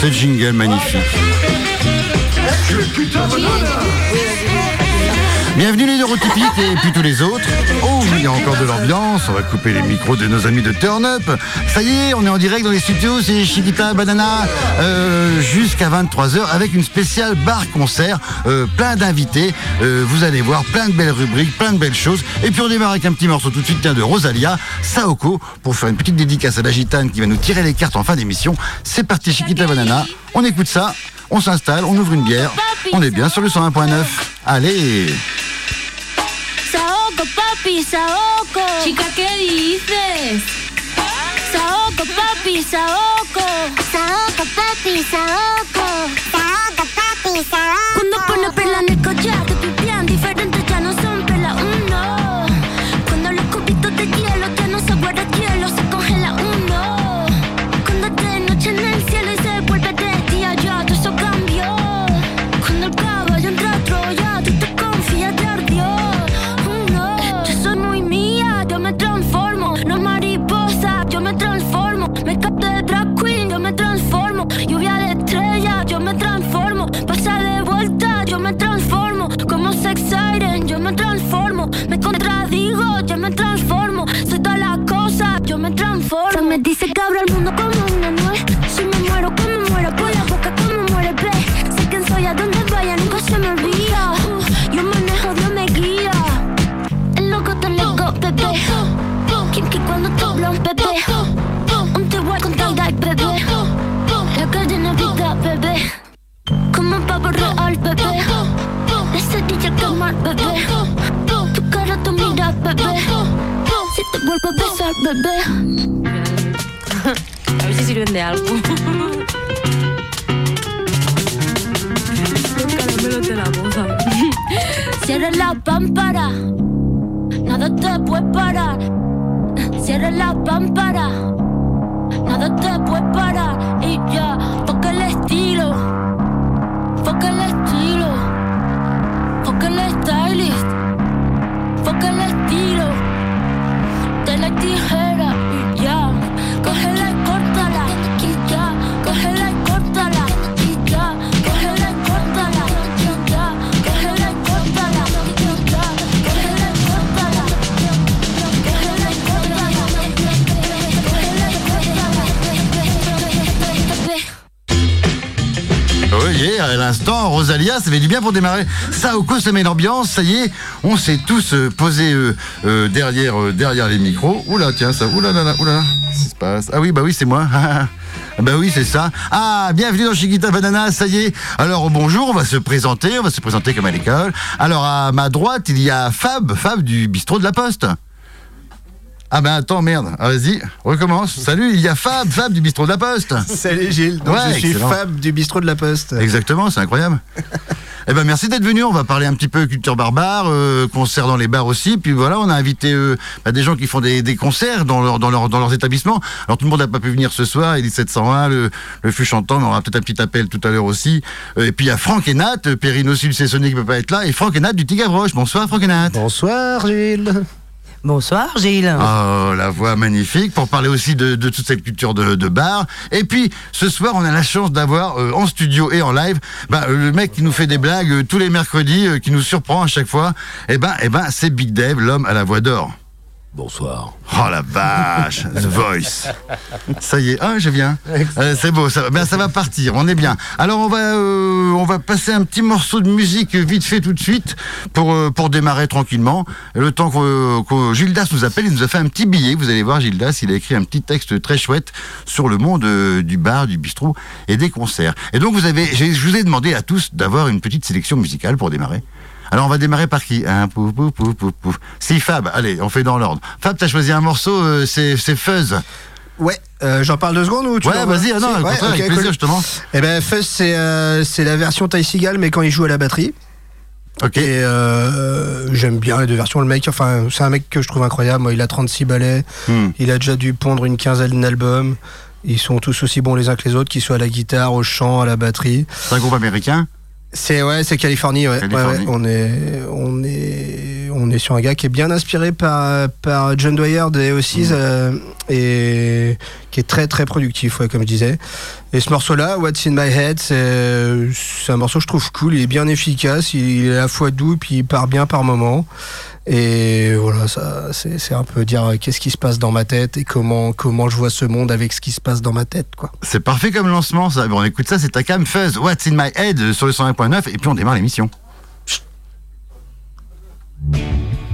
ce jingle magnifique. Bienvenue les neurotypiques et puis tous les autres. Oh, il y a encore de l'ambiance. On va couper les micros de nos amis de Turn Up. Ça y est, on est en direct dans les studios. C'est Chiquita Banana euh, jusqu'à 23h avec une spéciale bar concert. Euh, plein d'invités. Euh, vous allez voir plein de belles rubriques, plein de belles choses. Et puis on démarre avec un petit morceau tout de suite de Rosalia, Saoko, pour faire une petite dédicace à la gitane qui va nous tirer les cartes en fin d'émission. C'est parti Chiquita Banana. On écoute ça. On s'installe, on ouvre une bière. On est bien sur le 101.9. Allez papi, Saoko. Chica, ¿qué dices? Saoko, papi, Saoko. Saoko, papi, Saoko. Saoko, papi, Saoko. Cuando pone perla Si te vuelvo a besar, bebé. A ver si sirven de algo. Caramelo de la. Cierra la pámpara. Nada te puede parar. Cierra la pámpara. Nada te puede parar. Rosalia, ça fait du bien pour démarrer. Saoko, ça met l'ambiance, ça y est, on s'est tous euh, posés euh, euh, derrière, derrière les micros. Oula, tiens, ça, oula, là, là, oula, qu'est-ce qui se passe? Ah oui, bah oui, c'est moi. Ah bah oui, c'est ça. Ah, bienvenue dans Chiquita Banana, ça y est. Alors bonjour, on va se présenter, on va se présenter comme à l'école. Alors à ma droite, il y a Fab, Fab du bistrot de la Poste. Ah ben attends, merde. Ah, Vas-y, recommence. Salut, il y a Fab, Fab du bistrot de la Poste. Salut Gilles, donc Ouais, je suis excellent. Fab du bistrot de la Poste. Exactement, c'est incroyable. eh ben merci d'être venu. On va parler un petit peu culture barbare, euh, concert dans les bars aussi. Puis voilà, on a invité euh, bah, des gens qui font des, des concerts dans, leur, dans, leur, dans leurs établissements. Alors tout le monde n'a pas pu venir ce soir. Il est 701, le, le fût chantant, mais on aura peut-être un petit appel tout à l'heure aussi. Euh, et puis il y a Franck et Nat, euh, Perrine aussi, le qui peut pas être là, et Franck et Nat du Tigavroche. Bonsoir Franck et Nat. Bonsoir Gilles. Bonsoir Gilles. Oh, la voix magnifique pour parler aussi de, toute cette culture de, de bar. Et puis, ce soir, on a la chance d'avoir euh, en studio et en live bah, euh, le mec qui nous fait des blagues euh, tous les mercredis, qui nous surprend à chaque fois. Et ben, eh ben, c'est Big Dave, l'homme à la voix d'or. Bonsoir. Oh la vache, The Voice. Ça y est, ah je viens. Euh, c'est beau, ça, va- ben, ça va partir, on est bien. Alors on va, euh, on va passer un petit morceau de musique vite fait tout de suite pour, euh, pour démarrer tranquillement. Le temps que, que Gildas nous appelle, il nous a fait un petit billet. Vous allez voir, Gildas, il a écrit un petit texte très chouette sur le monde du bar, du bistrot et des concerts. Et donc vous avez, je vous ai demandé à tous d'avoir une petite sélection musicale pour démarrer. Alors on va démarrer par qui hein, pouf, pouf, pouf, pouf, pouf. Si Fab, allez, on fait dans l'ordre. Fab, t'as choisi un morceau, euh, c'est Fuzz. Ouais, euh, j'en parle deux secondes ou tu Ouais, vas-y, ah non, Si, ouais, contraire, ok, avec plaisir cool. justement. Eh ben Fuzz c'est euh, c'est la version Ty Seagal mais quand il joue à la batterie. Ok. Et euh, j'aime bien les deux versions. Le mec, enfin, c'est un mec que je trouve incroyable. Moi, il a 36 ballets. Hmm. Il a déjà dû pondre une quinzaine d'albums. Ils sont tous aussi bons les uns que les autres, qu'ils soient à la guitare, au chant, à la batterie. C'est un groupe américain? C'est ouais, c'est Californie, ouais. Californie. Ouais, ouais. On est, on est, on est sur un gars qui est bien inspiré par, par John Dwyer des Oasis euh, et qui est très très productif, ouais, comme je disais. Et ce morceau-là, What's in My Head, c'est un morceau que je trouve cool, il est bien efficace, il est à la fois doux puis il part bien par moment. Et voilà, ça, c'est un peu dire euh, qu'est-ce qui se passe dans ma tête et comment comment je vois ce monde avec ce qui se passe dans ma tête, quoi. C'est parfait comme lancement, ça. Bon, on écoute ça, c'est Takam Fuzz, What's in my head euh, sur le 101.9, et puis on démarre l'émission. On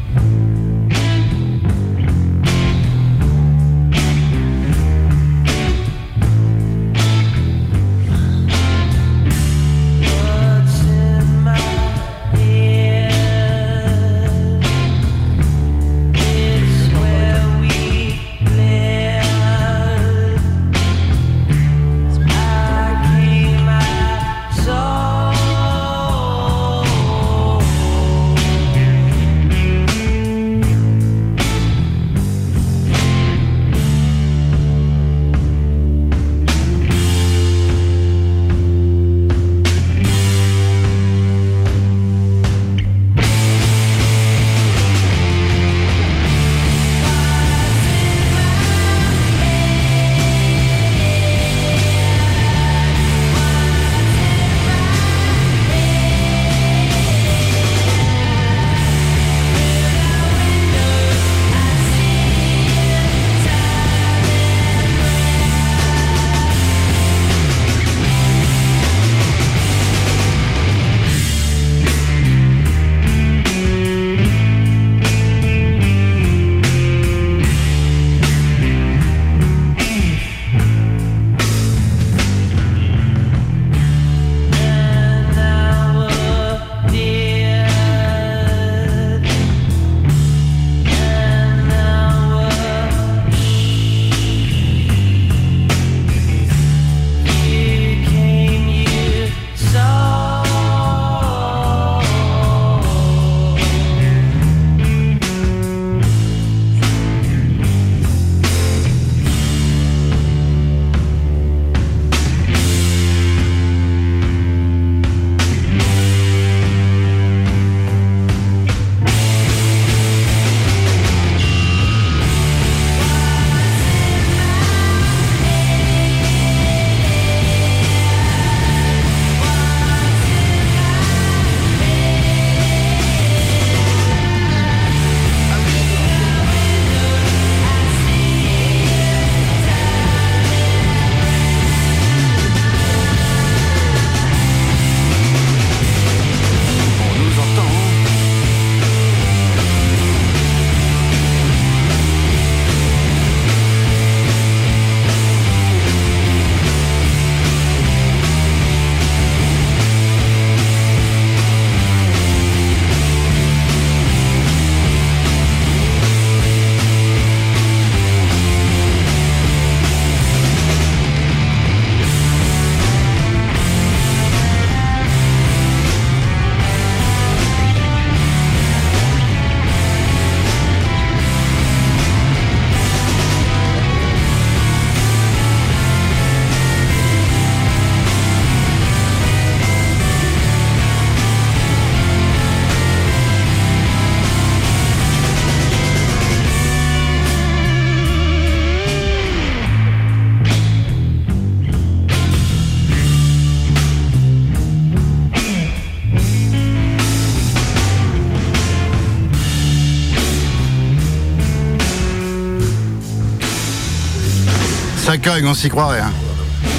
Cogne, on s'y croirait. Hein.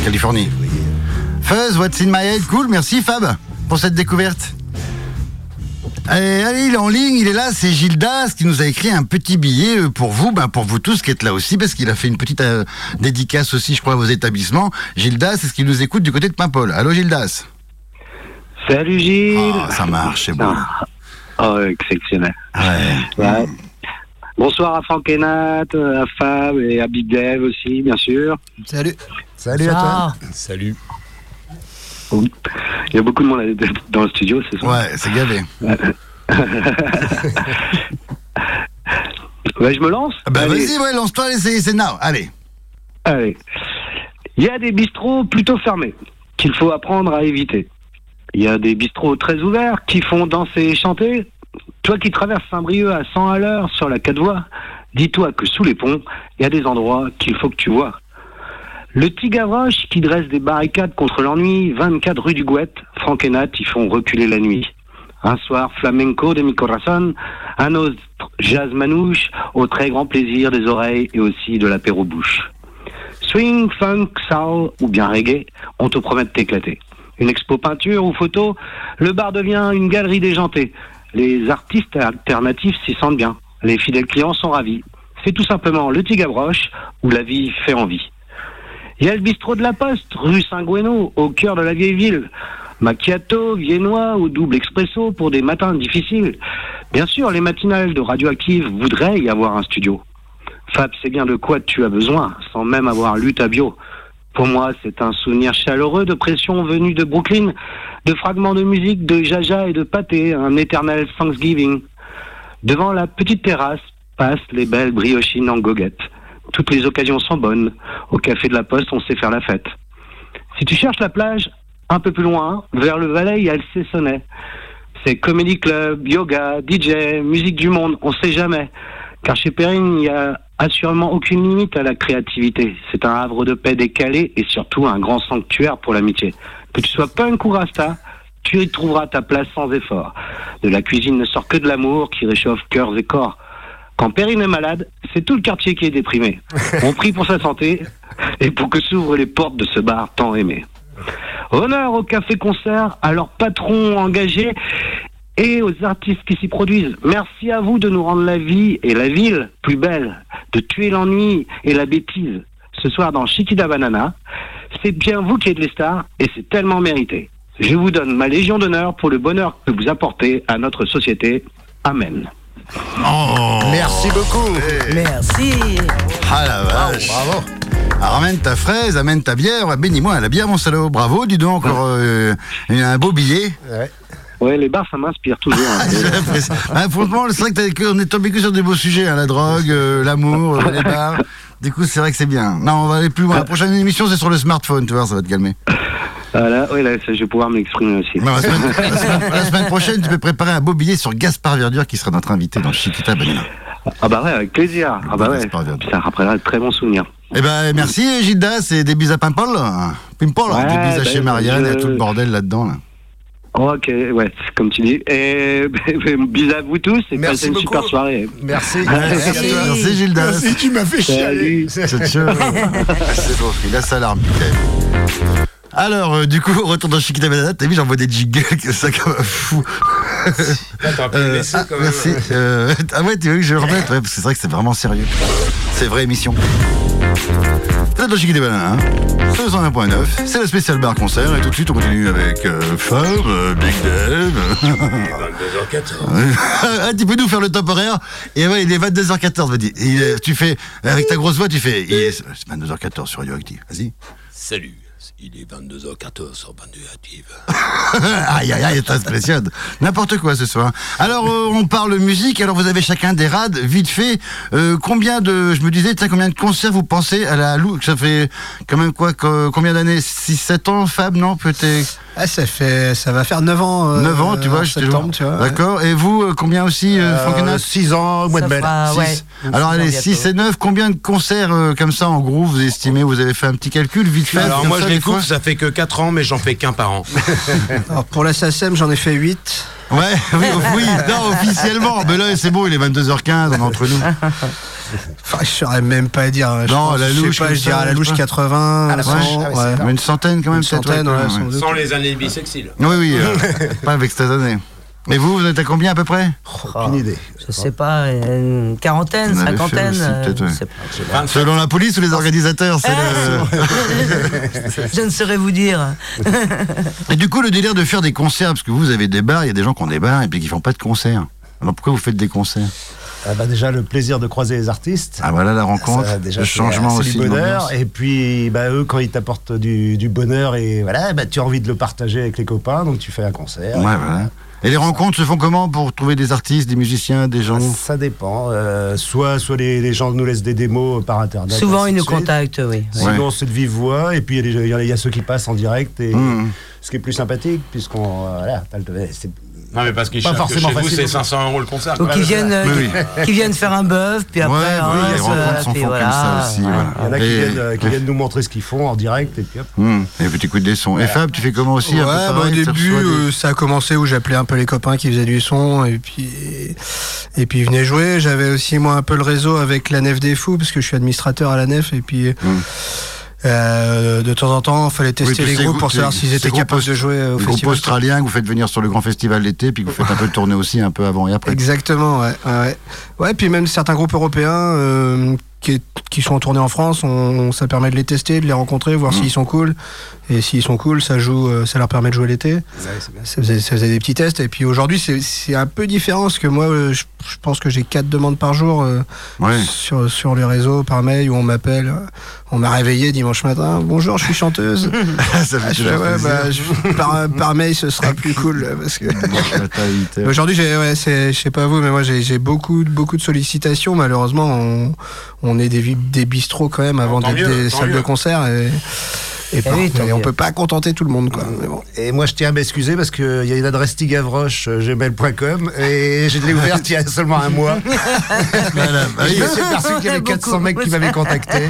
Californie. Fuzz, What's in my head? Cool, merci Fab pour cette découverte. Allez, allez, il est en ligne, il est là, c'est Gildas qui nous a écrit un petit billet euh, pour vous, ben pour vous tous qui êtes là aussi, parce qu'il a fait une petite euh, dédicace aussi, je crois, à vos établissements. Gildas, est-ce qu'il nous écoute du côté de Paimpol Allô Gildas Salut Gilles Oh, ça marche, c'est bon. Oh, exceptionnel. Ouais. Ouais. Bonsoir à Franck et Nat, à Fab et à Big Dev aussi, bien sûr. Salut. Salut à toi. Salut. Il y a beaucoup de monde dans le studio ce soir. Ouais, c'est gavé. Ouais, je me lance? Bah Allez. vas-y, ouais, lance-toi, c'est c'est now, allez. Allez. Il y a des bistrots plutôt fermés qu'il faut apprendre à éviter. Il y a des bistrots très ouverts qui font danser et chanter Toi qui traverses Saint-Brieuc à 100 à l'heure sur la 4 voies, dis-toi que sous les ponts, il y a des endroits qu'il faut que tu vois. Le petit Gavroche qui dresse des barricades contre l'ennui, 24 rue du Gouette, Franck et Nat y font reculer la nuit. Un soir flamenco de mi un autre jazz manouche, au très grand plaisir des oreilles et aussi de l'apéro bouche. Swing, funk, soul ou bien reggae, on te promet de t'éclater. Une expo peinture ou photo, le bar devient une galerie déjantée. Les artistes alternatifs s'y sentent bien. Les fidèles clients sont ravis. C'est tout simplement le Tigabroche où la vie fait envie. Il y a le bistrot de la Poste, rue Saint-Guéno, au cœur de la vieille ville. Macchiato, viennois ou double expresso pour des matins difficiles. Bien sûr, les matinales de Radioactive voudraient y avoir un studio. Fab, c'est bien de quoi tu as besoin, sans même avoir lu ta bio. Pour moi, c'est un souvenir chaleureux de pression venue de Brooklyn, de fragments de musique, de jaja et de pâté, un éternel Thanksgiving. Devant la petite terrasse passent les belles briochines en goguette. Toutes les occasions sont bonnes. Au café de la Poste, on sait faire la fête. Si tu cherches la plage, un peu plus loin, vers le Valais, il y a le Cessonnet. C'est comedy club, yoga, DJ, musique du monde, on sait jamais. Car chez Perrine, il n'y a assurément aucune limite à la créativité. C'est un havre de paix décalé et surtout un grand sanctuaire pour l'amitié. Que tu sois punk ou rasta, tu y trouveras ta place sans effort. De la cuisine ne sort que de l'amour qui réchauffe cœurs et corps. Quand Perrine est malade, c'est tout le quartier qui est déprimé. On prie pour sa santé et pour que s'ouvrent les portes de ce bar tant aimé. Honneur au café-concert, à leurs patrons engagés et aux artistes qui s'y produisent. Merci à vous de nous rendre la vie et la ville plus belle, de tuer l'ennui et la bêtise. Ce soir dans Chiquita Banana, c'est bien vous qui êtes les stars et c'est tellement mérité. Je vous donne ma légion d'honneur pour le bonheur que vous apportez à notre société. Amen. Oh Merci beaucoup. Merci. Ah la vache Bravo. Alors, ramène ta fraise, amène ta bière. Bénis-moi la bière, mon salaud. Bravo, dis donc, encore euh, un beau billet. Ouais. Ouais, les bars, ça m'inspire toujours. hein. Ah, franchement, c'est vrai qu'on est tombé que sur des beaux sujets, hein, la drogue, euh, l'amour, euh, les bars. Du coup, c'est vrai que c'est bien. Non, on va aller plus loin. La prochaine émission, c'est sur le smartphone, tu vois, ça va te calmer. Voilà, ouais, là, je vais pouvoir m'exprimer aussi. Non, la, semaine, la semaine- la semaine prochaine, tu peux préparer un beau billet sur Gaspard Verdure qui sera notre invité dans Chiquita Banana. Ah bah ouais, avec plaisir. Ah bah ouais. C'est. Ça rappellera de très bons souvenirs. Eh ben, merci Gildas et des bises à Pimpol. Pimpol, Ouais, des bises à ben, chez Marianne je- et tout le bordel là-dedans. Là. Ok, ouais, c'est comme tu dis. Et bisous à vous tous et Merci passez une beaucoup. super soirée. Merci. Merci, à toi. merci Gildas. Merci, tu m'as fait chialer. Salut. C'est bon, il a sa larme. putain. Alors, euh, du coup, retour dans Chiquita Banana, t'as vu, j'envoie des jingles, que ça comme un fou. Attends, Euh, ah, merci. Euh, ah ouais, tu veux que je le remette? Ouais, parce que c'est vrai que c'est vraiment sérieux. C'est vraie émission. Êtes dans Chiquita Banana, hein C'est le 101.9, c'est le spécial bar concert, et tout de suite on continue avec euh, Fab, euh, Big Dave. 22h14. ah, tu peux nous faire le top horaire? Et ouais, il est 22h14, vas-y. Tu fais, avec ta grosse voix, tu fais, il est- c'est 22h14 sur Radioactive, vas-y. Salut, il est 22h14 sur Bandu Active. aïe, aïe, aïe, t'impressionne. N'importe quoi ce soir. Alors, euh, on parle musique. Alors, vous avez chacun des rades, vite fait. Euh, combien de, je me disais, tiens, combien de concerts vous pensez à la Lou Ça fait quand même quoi, co- combien d'années? 6-7 ans, Fab, non Peut-être? Ah, ça, fait, ça va faire 9 ans. euh, 9 ans, tu vois, septembre, tu vois. D'accord. Et vous, euh, combien aussi, euh, Franck Henat 6 ans au mois de mai. Alors, allez, bientôt. 6 et 9, combien de concerts euh, comme ça en groupe vous estimez Vous avez fait un petit calcul, vite fait Alors moi ça, je les coupe, ça fait que 4 ans, mais j'en fais qu'un par an. Alors, pour la SACEM, j'en ai fait 8. Ouais, oui, oui, non, officiellement. Mais là, c'est bon, il est 22h15, on est entre nous. Enfin, je saurais même pas dire. Je Non, pense, la je sais louche, pas, je dirais à la louche sais pas. 80, Ah, la 100, vache, ah ouais. Une centaine quand même, Une centaine, ouais, ouais, ouais. sans doute. Sans les années bisexuelles. Oui, oui, euh, pas avec cette année. Et vous, vous êtes à combien à peu près Aucune idée. Je sais pas, une quarantaine, Vous cinquantaine. aussi, euh, ouais. pas. Selon la police ou les organisateurs c'est le... Je ne saurais vous dire. Et du coup, le délire de faire des concerts, parce que vous avez des bars, il y a des gens qui ont des bars et puis qui font pas de concerts. Alors pourquoi vous faites des concerts Ah bah déjà le plaisir de croiser les artistes. Ah voilà la rencontre, Ça, déjà, le changement aussi. du bonheur. Et puis bah, eux quand ils t'apportent du, du bonheur et voilà, bah, tu as envie de le partager avec les copains, donc tu fais un concert. Ouais, voilà. Et les rencontres se font comment pour trouver des artistes, des musiciens, des gens Ça dépend. euh, soit soit les, les gens nous laissent des démos par internet. Souvent, ils nous contactent, oui. Sinon c'est de vive voix et puis il y, a y ceux qui passent en direct et Mmh. ce qui est plus sympathique puisqu'on euh, voilà, Non, mais parce qu'ils Pas forcément chez vous, c'est 500 euros le concert. Ou quoi. qui viennent, euh, Oui, qui, qui viennent faire un bœuf, puis après, ouais, un oui, puis voilà. comme ça aussi. Ouais. voilà. Il y en a qui viennent, euh, qui viennent nous montrer ce qu'ils font en direct et puis hop. Hum, Et puis t'écoutes des sons. Et Fab, tu fais comment aussi Ouais, un peu bah, pareil, au tu début, des- euh, ça a commencé où j'appelais un peu les copains qui faisaient du son et puis et puis ils venaient jouer. J'avais aussi moi un peu le réseau avec la Nef des Fous parce que je suis administrateur à la Nef et puis euh, de temps en temps, il fallait tester les groupes pour savoir s'ils étaient capables de jouer au Les groupes festival. australiens que vous faites venir sur le grand festival d'été, puis que vous faites un peu tourner aussi un peu avant et après. Exactement, ouais, ouais, ouais. Ouais, puis même certains groupes européens euh, qui, qui sont en tournée en France, on, ça permet de les tester, de les rencontrer, voir s'ils sont cool. Et s'ils sont cool, ça joue, euh, ça leur permet de jouer l'été. Ça faisait, ça faisait des petits tests. Et puis aujourd'hui, c'est- un peu différent parce que moi, euh, je, je pense que j'ai quatre demandes par jour euh, Ouais. sur, sur les réseaux, par mail, où on m'appelle. On m'a réveillé dimanche matin. Bonjour, je suis chanteuse. Ça fait Ah, je ouais, bah, je- par, par mail, ce sera plus cool. Parce que. Aujourd'hui, je sais pas vous, mais moi, j'ai, j'ai beaucoup, beaucoup de sollicitations. Malheureusement, on, on est des, des bistrots quand même avant d'être des salles mieux. de concert. Et, et, par- oui, tant et on peut pas contenter tout le monde, quoi. Mais bon. Et moi, je tiens à m'excuser parce qu'il y a une adresse tigavroche euh, gmail.com et je l'ai ouverte il y a seulement un mois. Voilà, bah Et oui. je me suis aperçu qu'il y avait 400 mecs qui m'avaient contacté.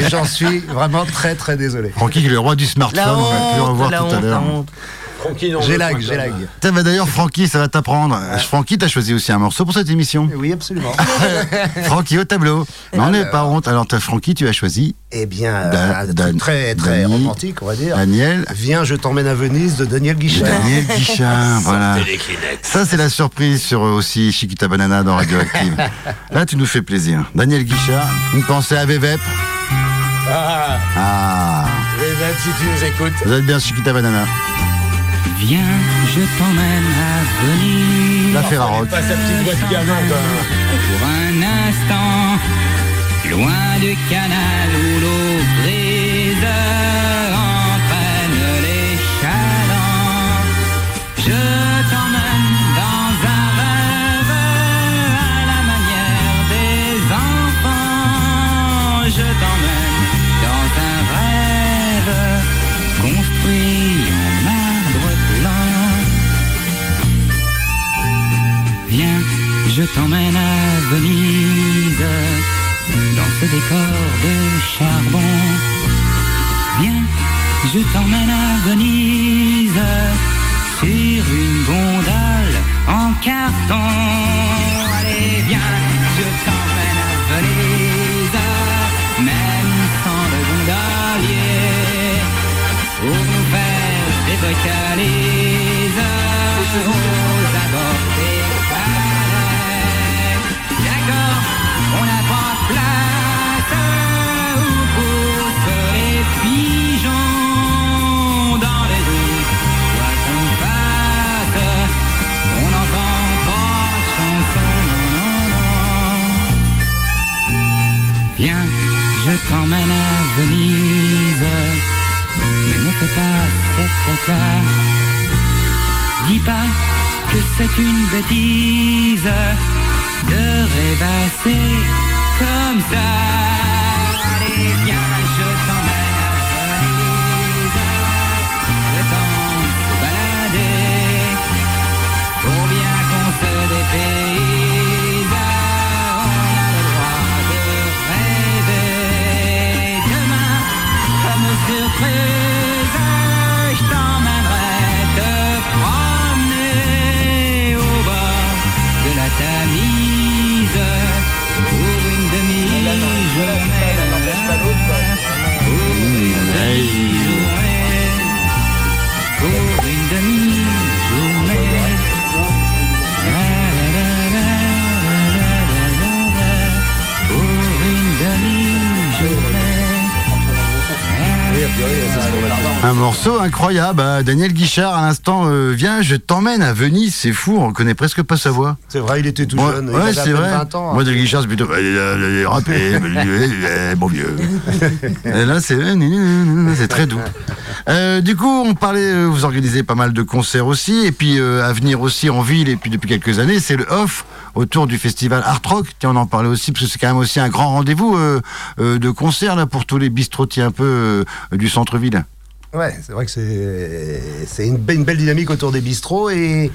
Et j'en suis vraiment très très désolé. Francky, qui est le roi du smartphone, La on va plus revoir tout à honte, l'heure. Honte. Francky, non, J'ai lag, j'ai lag. Tiens, bah d'ailleurs, Francky, ça va t'apprendre. Francky, t'as choisi aussi un morceau pour cette émission. Oui, absolument. Francky au tableau. Mais on n'est pas honte. Alors, t'as Francky, tu as choisi Eh bien, Dan- très très Dani- romantique, on va dire. Daniel. Viens, je t'emmène à Venise de Daniel Guichard. Daniel Guichard, voilà. Ça, c'est la surprise sur euh, aussi Chiquita Banana dans Radioactive. Là, tu nous fais plaisir. Daniel Guichard, une pensée à Vévep. Ah, Ah, Vévette, si tu nous écoutes. vous êtes bien Chiquita Banana. Viens, je t'emmène à Venise La Ferrarock. Pas sa petite voix de gamin, quand pour un instant, loin du canal où l'eau grise je t'emmène à Venise, dans ce décor de charbon. Viens, je t'emmène à Venise, sur une gondole en carton. Allez, viens, incroyable. hein. Daniel Guichard, à l'instant, euh, viens, je t'emmène à Venise. C'est fou, on reconnaît presque pas sa voix. C'est vrai, il était tout Ouais, jeune. ouais, c'est vrai. 20 ans. hein. Moi, Daniel Guichard, c'est plutôt. rappé, bon vieux. Et là, c'est. C'est très doux. Euh, du coup, on parlait, euh, vous organisez pas mal de concerts aussi, et puis euh, à venir aussi en ville, et puis depuis quelques années, c'est le off autour du festival Art Rock. Tiens, on en parlait aussi, parce que c'est quand même aussi un grand rendez-vous de concert là, pour tous les bistrotiers un peu du centre-ville. Ouais, c'est vrai que c'est une, une belle dynamique autour des bistrots et,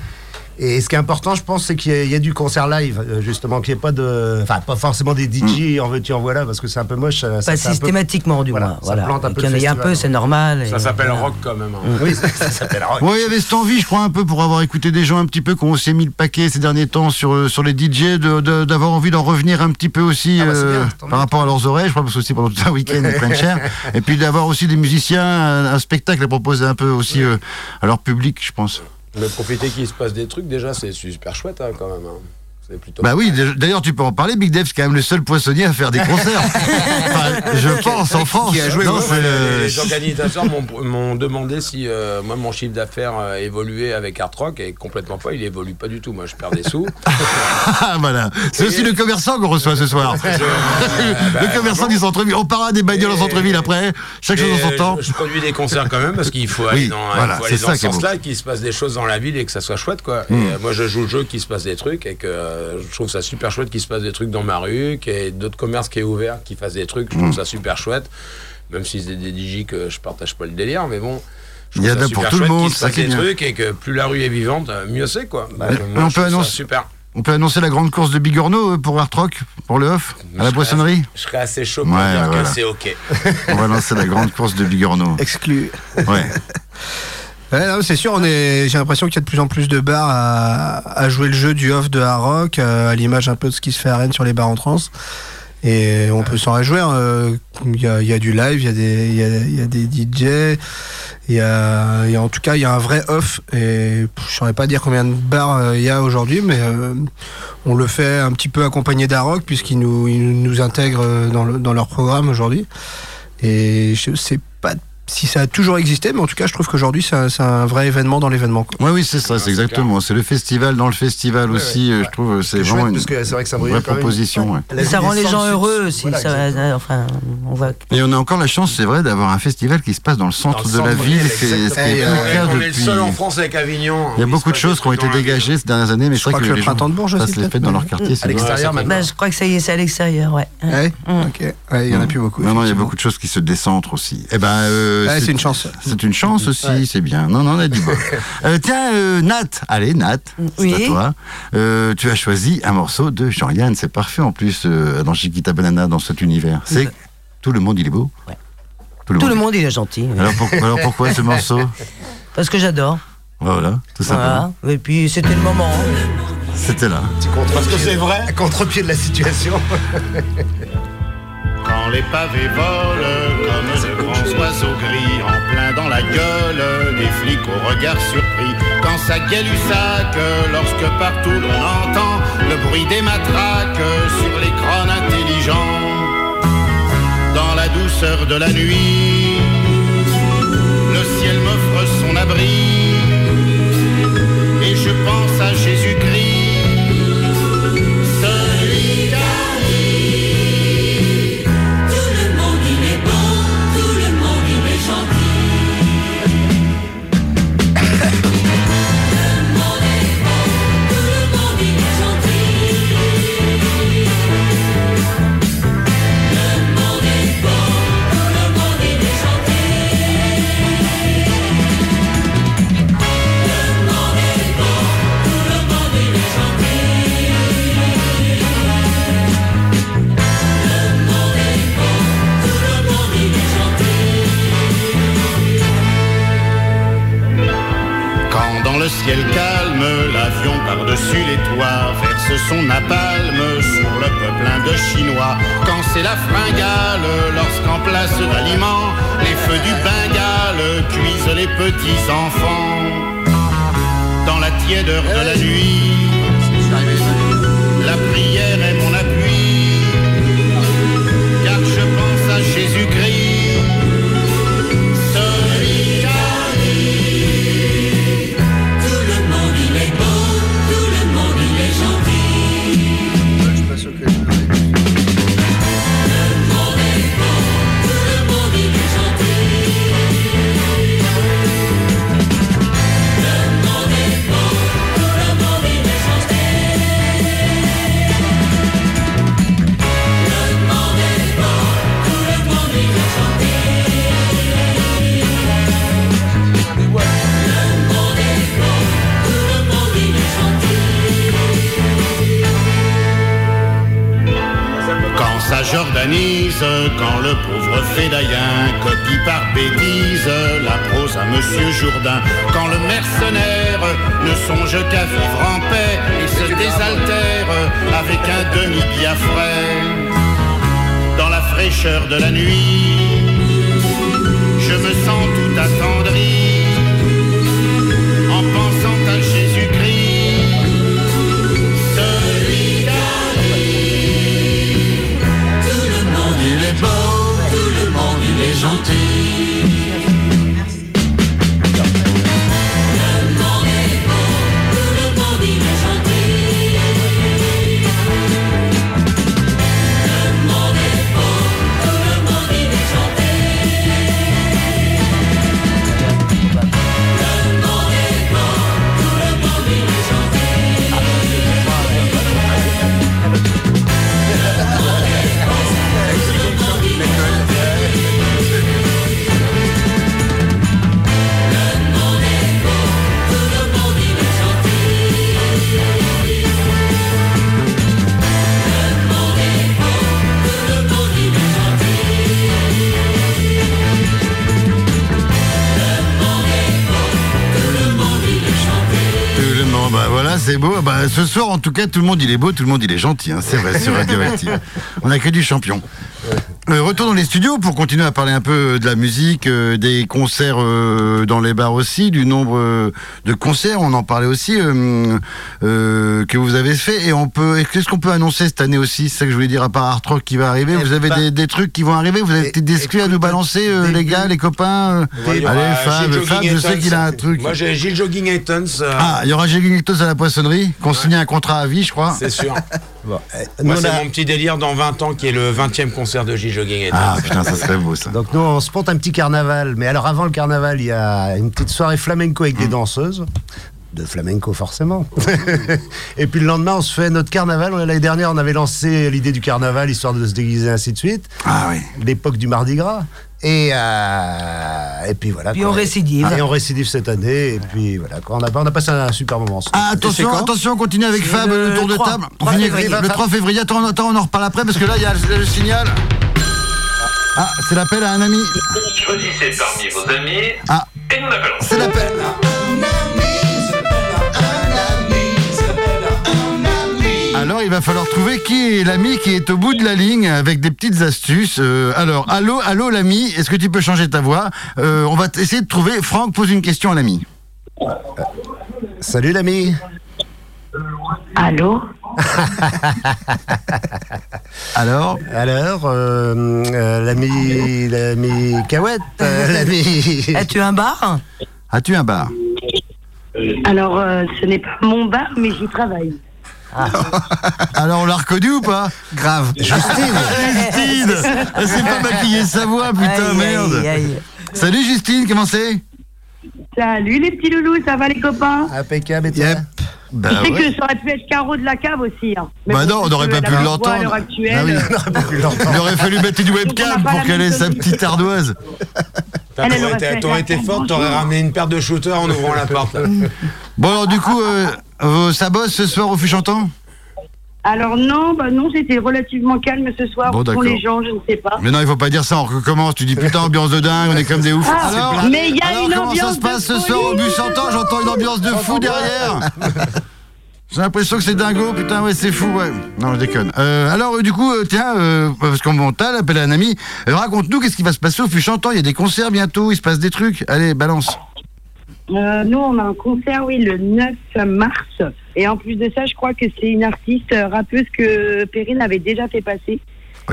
Et ce qui est important, je pense, c'est qu'il y, ait- il y ait du concert live, euh, justement, qu'il n'y ait pas de. Enfin, pas forcément des DJ en veux-tu, en voilà, parce que c'est un peu moche. ça- Pas peu- systématiquement, du Voilà, moins. ça Voilà. plante un peu Qu'il y en ait un peu, c'est normal. Ça s'appelle voilà. rock quand même. hein. Oui, ça, ça s'appelle rock. Ouais, il y avait cette envie, je crois, un peu pour avoir écouté des gens un petit peu qui ont aussi mis le paquet ces derniers temps sur, euh, sur les DJ, de- de- d'avoir envie d'en revenir un petit peu aussi Ah bah, euh, bien, par rapport à leurs oreilles, je crois, parce que aussi pendant tout un week-end, ils prennent cher. Et puis d'avoir aussi des musiciens, un, un spectacle à proposer un peu aussi euh, à leur public, je pense. Mais profiter qu'il se passe des trucs, déjà, c'est super chouette hein, quand même. hein. Plutôt. Bah oui, d'ailleurs, tu peux en parler, Big Dave, c'est quand même le seul poissonnier à faire des concerts. Enfin, je pense, en France. Qui a joué, Non, le- les, organisateurs m'ont- demandé si euh, moi mon chiffre d'affaires euh, évoluait avec Art Rock et complètement pas, il évolue pas du tout. Moi je perds des sous. Ah, voilà. C'est aussi le commerçant qu'on reçoit ce soir. bah, le commerçant du centre-ville. On parlera des bagnoles en centre-ville après. Chaque chose en son temps. Je, je produis des concerts quand même parce qu'il faut aller Oui, dans, il voilà, faut aller c'est dans ça ce sens-là, qu'il se passe des choses dans la ville et que ça soit chouette quoi. Et Mm. euh, moi je joue le jeu qu'il se passe des trucs et que euh, je trouve ça super chouette qu'il se passe des trucs dans ma rue, qu'il y ait d'autres commerces qui est ouvert, qui fassent des trucs. Je Mm. trouve ça super chouette. Même si c'est des DJ que je partage pas le délire, mais bon. je Il y trouve en a ça pour super tout le monde, ça passe qui est des bien. trucs et que plus la rue est vivante, mieux c'est quoi. Moi, on peut annoncer- super. On peut annoncer la grande course de Bigorneau euh, pour Art Rock, pour le off, à la serais- Je serais assez chaud pour Ouais, dire voilà. que c'est ok. On va lancer la grande course de Bigorneau. Exclu. Ouais. C'est sûr, on est. J'ai l'impression qu'il y a de plus en plus de bars à, jouer le jeu du off de hard rock, euh, à l'image un peu de ce qui se fait à Rennes sur les bars en trans. Et on peut s'en réjouir. euh, Il y, a, du live, il y a des, DJ. En tout cas, il y a un vrai off. Et je saurais pas dire combien de bars euh, il y a aujourd'hui, mais on le fait un petit peu accompagné d'hard rock puisqu'ils nous, intègrent dans, le- dans leur programme aujourd'hui. Et je si ça a toujours existé, mais en tout cas, je trouve qu'aujourd'hui, c'est un, vrai événement dans l'événement. Ouais, oui, c'est ça, c'est exactement. C'est le festival dans le festival aussi, euh, je trouve, euh, c'est vraiment chouette, une parce que vrai que ça vraie proposition. ouais. La Ça ville rend les gens heureux aussi. Voilà, ça, exactement. enfin, on voit. Et on a encore la chance, c'est vrai, d'avoir un festival qui se passe dans le centre Dans le de la centre-ville, ville. C'est euh, cas on est le seul en France avec Avignon. Il y a beaucoup de passe choses qui ont été ville. dégagées ces dernières années, mais c'est crois que le printemps de Bourges aussi, les fêtes dans leur quartier. c'est À l'extérieur maintenant. Bah, je crois que ça y est, c'est à l'extérieur, ouais. Ouais, Mm. ok. Ouais, il y en a plus beaucoup. Non, non, il y a beaucoup de choses qui se décentrent aussi. Eh ben, euh, Ouais, c'est une chance. C'est une chance aussi, c'est bien. Non, non, on a du bol. Euh, tiens, euh, Nat, allez, Nat, c'est à toi. Euh, tu as choisi un morceau de Jean-Yann, c'est parfait en plus euh, dans Chiquita Banana, dans cet univers. C'est Tout le monde, il est beau. Ouais. Tout le Tout monde. le monde, il est gentil. oui. Alors, pour- alors pourquoi ce morceau? Parce que j'adore. Voilà, tout simplement. Voilà. Et puis, c'était le moment. C'était là. Parce que c'est vrai. Contre-pied de la situation. Quand les pavés volent comme oiseaux gris en plein dans la gueule des flics au regard surpris. Quand ça gueule du sac, lorsque partout l'on entend le bruit des matraques sur les crânes intelligents. Dans la douceur de la nuit, ciel calme, l'avion par-dessus les toits verse son napalm sur le peuple indo-chinois. Quand c'est la fringale, lorsqu'en place d'aliments, les feux du Bengale cuisent les petits enfants. Dans la tièdeur de la nuit, la prière est s'organise quand le pauvre fédaïen copie par bêtise la prose à Monsieur Jourdain. Quand le mercenaire ne songe qu'à vivre en paix et se désaltère avec un demi-biafrais dans la fraîcheur de la nuit. Ce soir, en tout cas, tout le monde il est beau, tout le monde il est gentil. hein, c'est vrai, sur Radioactive. On a que du champion. Euh, retour dans les studios pour continuer à parler un peu de la musique, euh, des concerts euh, dans les bars aussi, du nombre euh, de concerts. On en parlait aussi euh, euh, que vous avez fait. Et on peut, qu'est-ce qu'on peut annoncer cette année aussi? C'est ça que je voulais dire à part Art Rock qui va arriver. Eh Vous avez ben, des, des trucs qui vont arriver? Vous avez des exclus à nous balancer, euh, les gars, les copains. euh? Allez, Fab, Fab, Jogging je sais qu'il a un truc. Moi, j'ai Gilles Jogging euh, Ah, il y aura Gilles Nictos à la poissonnerie, qu'on signe un contrat à vie, je crois. C'est sûr. Moi, nous, c'est on a- mon petit délire dans 20 ans qui est le 20e concert de Jogging Haytons. Ah putain, ça serait beau ça. Donc nous, on se monte un petit carnaval. Mais alors avant le carnaval, il y a une petite soirée flamenco avec des Mmh. danseuses. De flamenco forcément. et puis le lendemain, on se fait notre carnaval. L'année dernière, on avait lancé l'idée du carnaval, histoire de se déguiser, ainsi de suite. Ah oui. L'époque du Mardi Gras. Et, euh, et puis voilà. Puis quoi. on récidive. Et on récidive cette année. Et puis voilà. quoi. On, a, on a passé un super moment. Ah, attention, attention, on continue avec Fab, le le tour de 3, table. On 3 finit février. le 3 février. Attends, attends, on en reparle après parce que là, il y a le, le signal. Ah, c'est l'appel à un ami. Choisissez parmi vos amis Ah, et nous appelons. c'est l'appel. Alors, il va falloir trouver qui est l'ami qui est au bout de la ligne avec des petites astuces. Euh, alors, allô, allô, l'ami, est-ce que tu peux changer ta voix Euh, On va essayer de trouver. Franck pose une question à l'ami. Salut l'ami. Allô Alors Alors, euh, euh, l'ami, l'ami Cahouette, euh, l'ami. As-tu un bar? As-tu un bar? Alors, euh, ce n'est pas mon bar, mais j'y travaille. Alors, on l'a reconnu ou pas Grave. Justine Justine Elle s'est pas maquillée sa voix, putain, Aïe, merde aïe, aïe. Salut Justine, comment c'est Salut les petits loulous, ça va les copains Impeccable, et toi Yep. Bah Tu sais ouais. que ça aurait pu être Caro de la cave aussi. Hein. Mais Bah non, on n'aurait que pas elle pu l'entendre. À l'heure actuelle, Ah oui. euh, Il aurait fallu mettre une webcam pas pour qu'elle ait sa petite ardoise. T'aurais été, forte, t'aurais ramené une paire de shooters en ouvrant la porte. Bon alors du coup, euh, euh, ça bosse ce soir au fût chantant? Alors non, bah non, c'était relativement calme ce soir. Bon, d'accord. les gens, je ne sais pas. Mais non, il faut pas dire ça, on recommence. Tu dis putain, ambiance de dingue, on est comme des oufs. Ah, alors, mais il y a alors, une comment ça ambiance se passe ce soir au chantant? J'entends une ambiance de fou derrière. J'ai l'impression que c'est dingo, putain, ouais, c'est fou, ouais. Non, je déconne. Euh, alors, euh, du coup, euh, tiens, parce qu'on l'appel à un ami, raconte-nous qu'est-ce qui va se passer au fût chantant. Il y a des concerts bientôt, il se passe des trucs. Allez, balance. Euh, nous, on a un concert, oui, le 9 mars. Et en plus de ça, je crois que c'est une artiste euh, rappeuse que Perrine avait déjà fait passer.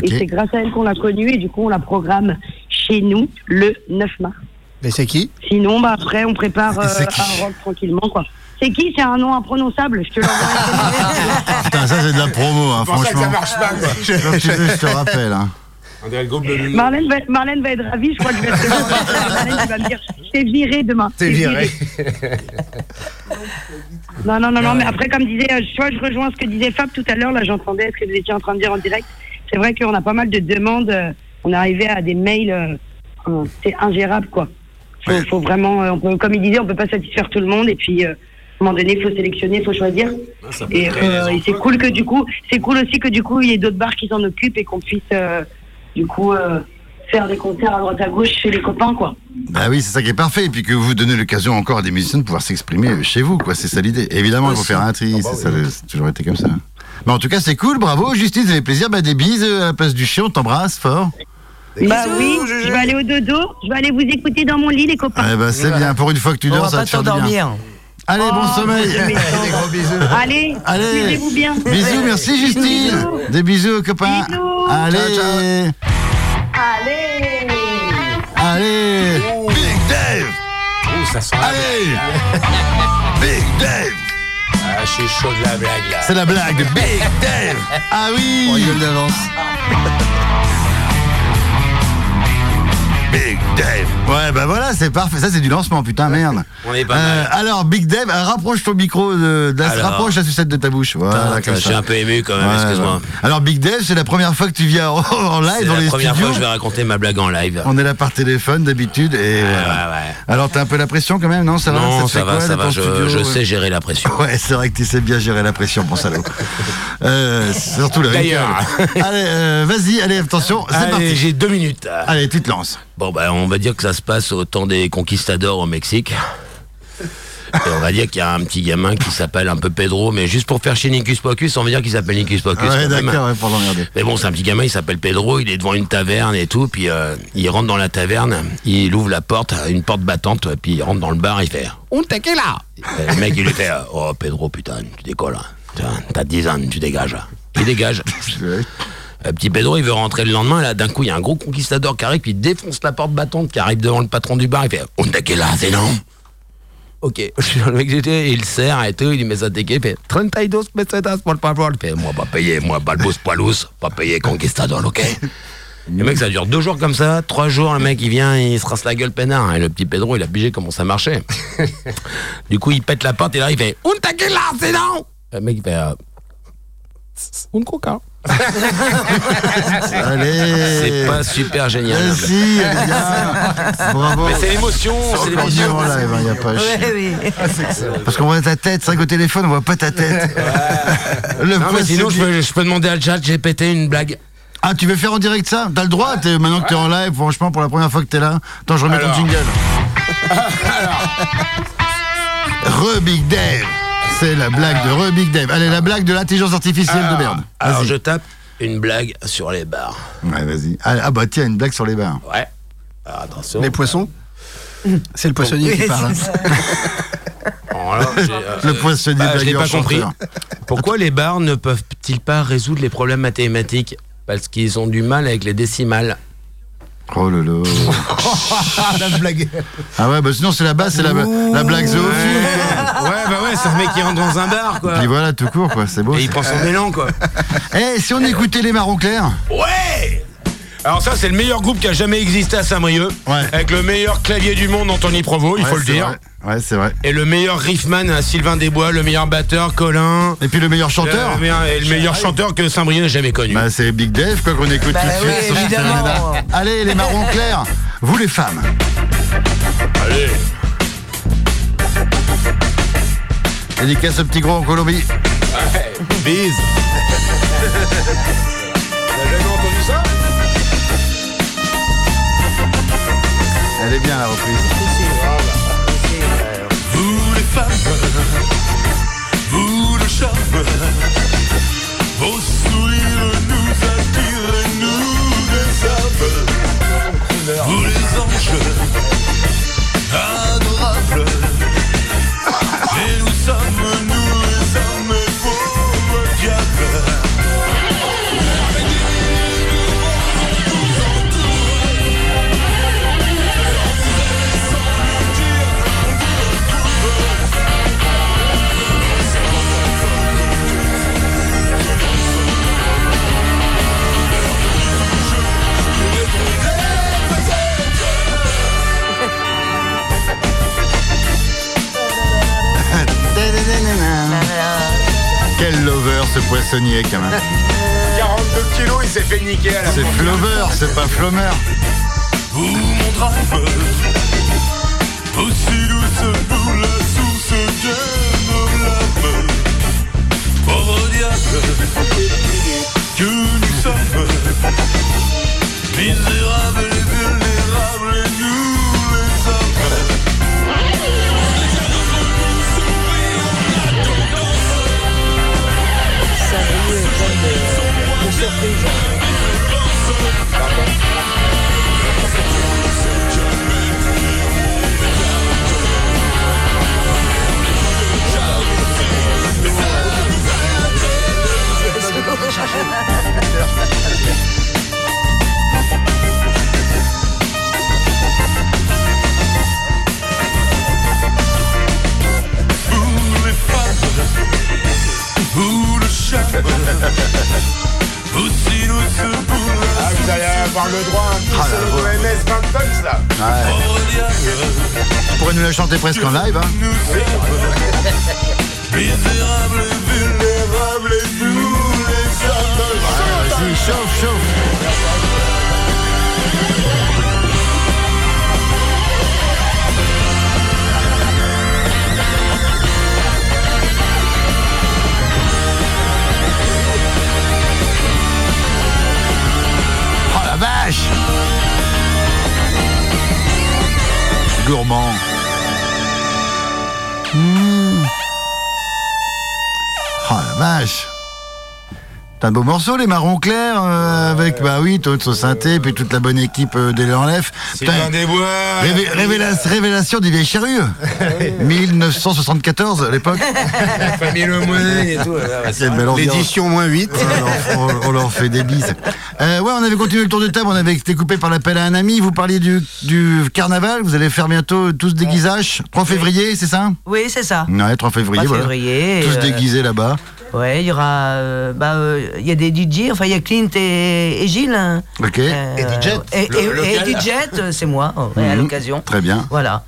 Et c'est grâce à elle qu'on l'a connue. Et du coup, on la programme chez nous le 9 mars. Mais c'est qui? Sinon, bah, après, on prépare euh, un rock tranquillement, quoi. C'est qui? C'est un nom imprononçable. Je te l'envoie. Putain, ça c'est de la promo, hein, ça franchement. ça marche pas, quoi. Comme tu veux, je te rappelle. Hein. Marlène va, Marlène va être ravie. Je crois que je vais te Marlène va me dire T'es viré demain. T'es viré. Non, non, non, non, mais après, comme disait, euh, tu vois, je rejoins ce que disait Fab tout à l'heure, là, j'entendais ce que vous étiez en train de dire en direct. C'est vrai qu'on a pas mal de demandes, euh, on est arrivé à des mails, euh, euh, c'est ingérable, quoi. Faut, faut vraiment, euh, on peut, comme il disait, on peut pas satisfaire tout le monde, et puis, euh, un moment donné, il faut sélectionner, il faut choisir. ça peut Et, euh, c'est cool que du coup, c'est cool aussi que du coup, il y ait d'autres bars qui s'en occupent et qu'on puisse euh, du coup euh, faire des concerts à droite à gauche chez les copains, quoi. Bah oui, c'est ça qui est parfait. Et puis que vous donnez l'occasion encore à des musiciens de pouvoir s'exprimer chez vous, quoi. C'est ça l'idée. Évidemment, il faut faire un tri. c'est ça, c'est toujours été comme ça. Mais en tout cas, c'est cool. Bravo, Justine, ça fait plaisir. Bah, des bises euh, à la place du chien. On t'embrasse fort. bah oui, je vais aller au dodo, je vais aller vous écouter dans mon lit, les copains. Eh ben, c'est bien. Pour une fois que tu On dors, va ça va pas te faire du bien. Allez, bon Oh, sommeil. Des gros bisous. Allez, Allez. amusez-vous bien. Bisous, merci Justine. Bisous. Des bisous aux copains. Bisous. Allez. Allez. Allez. Big Dave. Ouh, ça sent Allez. Big Dave. Ah, je suis chaud de la blague là. C'est la blague de Big Dave. Ah oui. On rigole d'avance. Big Dave. Ouais, bah voilà, c'est parfait. Ça, c'est du lancement, putain, merde. On est pas Euh, mal. alors, Big Dave, euh, rapproche ton micro, de, de- Alors. rapproche la sucette de ta bouche. Voilà, je suis un peu ému quand même, Ouais, excuse-moi. Alors, Big Dave, c'est la première fois que tu viens en, en live C'est dans la les première studios. fois que je vais raconter ma blague en live. On est là par téléphone d'habitude et voilà. ouais, ouais. Alors t'as un peu la pression quand même, non Ça va non, ça va, quoi, ça va, je, studio, je ouais? sais gérer la pression. Ouais, c'est vrai que tu sais bien gérer la pression, bon salaud. euh, surtout le D'ailleurs. Allez, euh, vas-y, allez, attention, c'est parti. j'ai deux minutes. Allez, tu te lances. Bon, bah, on va dire que ça se passe au temps des conquistadors au Mexique. Et on va dire qu'il y a un petit gamin qui s'appelle un peu Pedro, mais juste pour faire chez Nicus Pocus, on va dire qu'il s'appelle Nicus Pocus. ouais, quand même. d'accord, ouais, pour l'emmerder. Mais bon, c'est un petit gamin, il s'appelle Pedro, il est devant une taverne et tout, puis euh, il rentre dans la taverne, il ouvre la porte, une porte battante, puis il rentre dans le bar, il fait Un tequila Et Le mec, il lui fait Oh Pedro, putain, tu décolles. hein. T'as 10 ans, tu dégages. Il dégage. Euh, petit Pedro, il veut rentrer le lendemain, là, d'un coup, il y a un gros conquistador qui arrive, il défonce la porte battante, qui arrive devant le patron du bar, il fait Un tequila, c'est non? Ok, le mec j'étais, il sert et tout, il lui met sa ticket, il fait 32 pesetas por favor. Il fait, moi, pas payer, moi, balbos poilus, pas payer conquistador, ok? Le mec, ça dure deux jours comme ça, trois jours, le mec, il vient, il se rince la gueule peinard. Et le petit Pedro, il a pigé comment ça marchait. du coup, il pète la porte et là, il fait Un tequila, c'est non? Le mec, il fait euh, Un coca. Allez. C'est pas super génial. Eh si, bien. Bravo. Mais c'est l'émotion, c'est l'émotion. en live, hein, y a pas oui. Parce qu'on voit ta tête, c'est vrai qu'au téléphone, on voit pas ta tête. Le Non, mais poisson sinon, je peux, je peux demander à le chat, j'ai pété une blague. Ah, tu veux faire en direct ça T'as le droit t'es- Maintenant que t'es en live, franchement, pour la première fois que t'es là. Attends, je remets Alors. ton jingle. Re Big Dave. C'est la blague de Re Big Dave. Allez, la blague de l'intelligence artificielle de merde. Alors, je tape une blague sur les bars. Ouais, vas-y. Ah, ah bah tiens, une blague sur les bars. Ouais. Alors, attention. Les poissons C'est le poissonnier qui parle. hein. Alors j'ai, euh, Le poissonnier bah, blagueur pas compris. Pourquoi les bars ne peuvent-ils pas résoudre les problèmes mathématiques? Parce qu'ils ont du mal avec les décimales. Oh lolo. la blague. Ah ouais, bah sinon c'est la base, c'est la, la blague zoophile. Ouais, bah ouais, c'est un mec qui rentre dans un bar, quoi. Puis voilà, tout court, quoi, c'est beau. Et il prend son élan, quoi. Eh, si on écoutait les marrons clairs Ouais alors ça, c'est le meilleur groupe qui a jamais existé à Saint-Brieuc. Ouais. Avec le meilleur clavier du monde, Anthony Provo, il Ouais, faut le dire. vrai. Ouais, c'est vrai. Et le meilleur riffman, euh, Sylvain Desbois, le meilleur batteur, Colin. Et puis le meilleur chanteur Le meilleur, et le meilleur chanteur que Saint-Brieuc n'a jamais connu. Bah c'est Big Dave quoi qu'on écoute Bah tout de oui, suite. évidemment. Allez les marrons clairs, vous les femmes. Allez Dédicace au petit gros en Colombie. Bise T'as jamais entendu ça? Elle est bien la reprise. Femmes, vous le charme, poissonnier quand même. 42 kilos, il s'est fait niquer C'est Flover, c'est pas Flommer. Chanter presque en live. Hein. Vache T'as un beau morceau, les marrons clairs, euh, avec, bah oui, au synthé, puis toute la bonne équipe euh, des Enlève. Sylvain Desbois. Révé- révéla- révélation du vieil charrue 1974 à l'époque. Famille Le et tout. L'édition moins 8. on, on leur fait des bises. Euh, ouais, on avait continué le tour de table, on avait été coupé par l'appel à un ami. Vous parliez du, du carnaval, vous allez faire bientôt tous déguisage. 3 février, c'est ça? Oui, c'est ça. Ouais, 3 février, 3 voilà. février, Tous euh, déguisés là-bas. Ouais, il y aura. euh, bah, euh, il y a des DJ, enfin, il y a Clint et, et Gilles. hein. Ok. Euh, Et DJ. Et, DJ, c'est moi, ouais, à Mhm. l'occasion. Très bien. Voilà.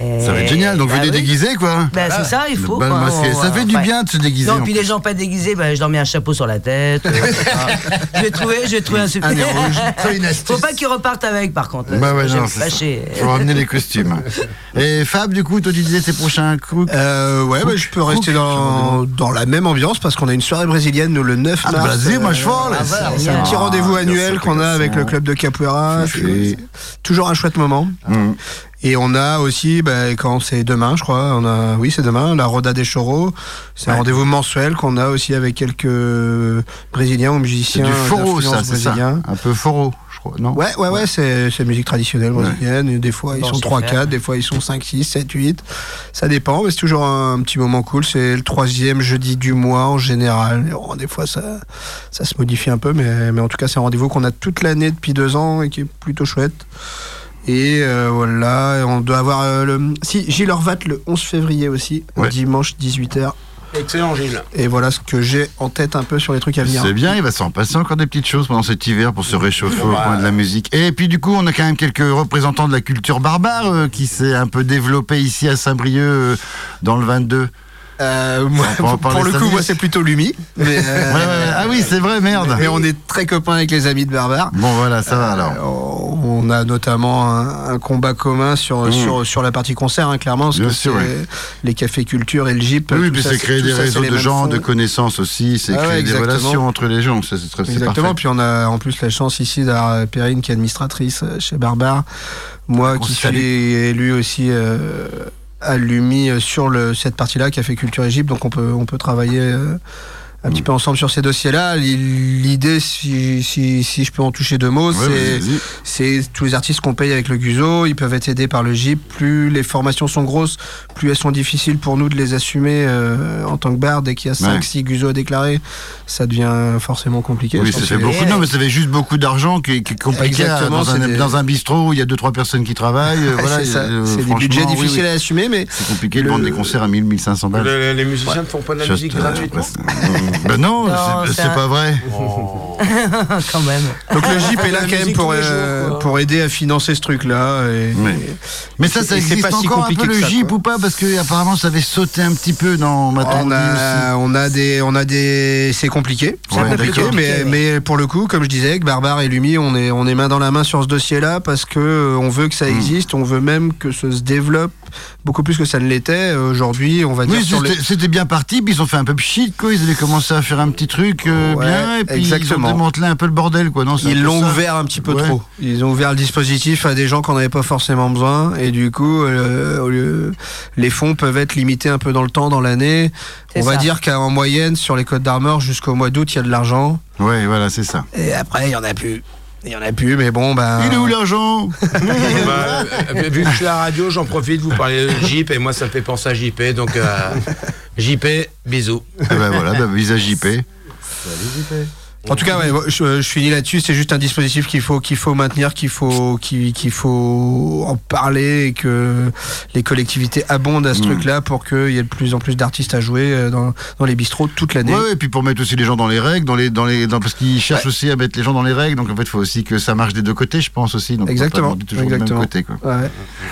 Et- Ça va être génial, donc bah venez oui. déguiser quoi. Bah, c'est ça, il faut. Bah, quoi. On- ça fait du ouais. bien de se déguiser. Non, puis les gens pas déguisés, bah, je leur mets un chapeau sur la tête. euh, je vais trouver, je vais trouver un Un nez rouge. Faut pas qu'ils repartent avec, par contre. Bah ouais, Je vais non, ça. Faut ramener les costumes. Et Fab, du coup, toi tu disais tes prochains coups. Euh, ouais, bah, je peux rester dans, dans la même ambiance parce qu'on a une soirée brésilienne le 9 Ah, mars. vas-y, moi, je euh. C'est un petit rendez-vous Ah, annuel bien sûr, qu'on a avec le club de capoeira. Toujours un chouette moment. Et on a aussi, bah, quand c'est demain, je crois, on a, oui, c'est demain, la Roda des Choros. C'est un rendez-vous mensuel qu'on a aussi avec quelques Brésiliens ou C'est musiciens. du foro, ça, c'est ça. Un peu foro, je crois, non Ouais, ouais, ouais, c'est c'est musique traditionnelle brésilienne. Des fois, ils Bon, sont c'est 3, faire. 4, des fois, ils sont 5, 6, 7, 8. Ça dépend, mais c'est toujours un, petit moment cool. C'est le troisième jeudi du mois en général. Et bon, des fois, ça, ça se modifie un peu, mais, mais en tout cas, c'est un rendez-vous qu'on a toute l'année depuis deux ans et qui est plutôt chouette. Et euh, voilà, on doit avoir euh, le. Si, Gilles Horvat le 11 février aussi, Ouais. dimanche 18h. Excellent, Gilles. Et voilà ce que j'ai en tête un peu sur les trucs à venir. C'est bien, il va s'en passer encore des petites choses pendant cet hiver pour se réchauffer au coin de la musique. Et puis du coup, on a quand même quelques représentants de la culture barbare euh, qui s'est un peu développée ici à Saint-Brieuc euh, dans le 22. Euh, moi, pour, le coup, moi, c'est plutôt Lumi. Mais, euh, Ouais, ouais, Ah oui, c'est vrai, merde. Mais on est très copains avec les amis de Barbare. Bon voilà, ça va alors. Euh, on a notamment un, un combat commun sur, Mmh. sur, sur la partie concert, hein, clairement, Bien sûr, oui. les cafés culture et le Jeep. Oui, puis c'est créer des ça, réseaux de gens, de connaissances aussi, c'est Ah ouais, créer des relations entre les gens, c'est Exactement, parfait. puis on a en plus la chance ici d'avoir euh, Perrine qui est administratrice euh, chez Barbare. Moi qui suis élu aussi euh, à euh, sur le, cette partie-là qui a fait Culture Égypte, donc on peut, on peut travailler euh, un Mm. petit peu ensemble sur ces dossiers-là. L'idée, si, si, si je peux en toucher deux mots, Ouais, c'est tous les artistes qu'on paye avec le Guzo, ils peuvent être aidés par le GIP. Plus les formations sont grosses, plus elles sont difficiles pour nous de les assumer euh, en tant que bar. Dès qu'il y a 5, Ouais. 6 Guzo à déclarer, ça devient forcément compliqué. Oui, ça fait que- beaucoup. Non, mais ça fait juste beaucoup d'argent qui, qui est compliqué à- dans, un, c'est des- dans un bistrot où il y a deux trois personnes qui travaillent. euh, voilà, c'est euh, des budgets oui, difficiles oui. à assumer, mais C'est compliqué de le- vendre des concerts à 1000, 1500 balles. Le- les musiciens ne font pas de la Juste, musique euh, gratuitement Ben non, Non, c'est- pas vrai. Quand même. Donc le GIP est là quand même pour, euh, jours, pour aider à financer ce truc-là. et- Mais, mais ça, Et ça c'est existe pas si encore un compliqué peu que le GIP quoi. ou pas? Parce que apparemment ça avait sauté un petit peu dans ma On a, on a des, on a des, c'est compliqué, Ouais, mais, mais pour le coup, comme je disais, avec Barbare et Lumi, on est, on est main dans la main sur ce dossier-là parce que euh, on veut que Hmm. ça existe, on veut même que ça se développe beaucoup plus que ça ne l'était. Euh, Aujourd'hui, on va dire Oui, sur les, c'était bien parti, puis ils ont fait un peu pchit, quoi. Ils avaient commencé à faire un petit truc euh, Ouais, bien, et puis exactement. ils ont démantelé un peu le bordel, quoi. Non, Ils l'ont ouvert un petit peu Ouais. trop. Ils ont ouvert le dispositif à des gens qu'on n'avait pas forcément besoin. Et du coup, euh, au lieu- les fonds peuvent être limités un peu dans le temps, dans l'année. On va dire qu'en moyenne, sur les codes d'Armor, jusqu'au mois d'août, il y a de l'argent. Ouais, voilà, c'est ça. Et après, il y en a plus. Il y en a plus, mais bon, ben. Il est où l'argent Bah, euh, vu que je suis à la radio, j'en profite, vous parlez de JP, et moi ça me fait penser à JP, donc euh, JP, bisous. Eh ben voilà, bah, visage JP. En tout cas, ouais, je, je finis là-dessus. C'est juste un dispositif qu'il faut qu'il faut maintenir, qu'il faut qu'il faut en parler et que les collectivités abondent à ce Mm. truc-là pour qu'il y ait de plus en plus d'artistes à jouer euh, dans, dans les bistrots toute l'année. Ouais, et puis pour mettre aussi les gens dans les règles, dans les, dans les, dans- parce qu'ils cherchent aussi à mettre les gens dans les règles. Donc en fait, il faut aussi que ça marche des deux côtés, je pense aussi. Donc, Exactement, toujours exactement. même côté, quoi. Ouais.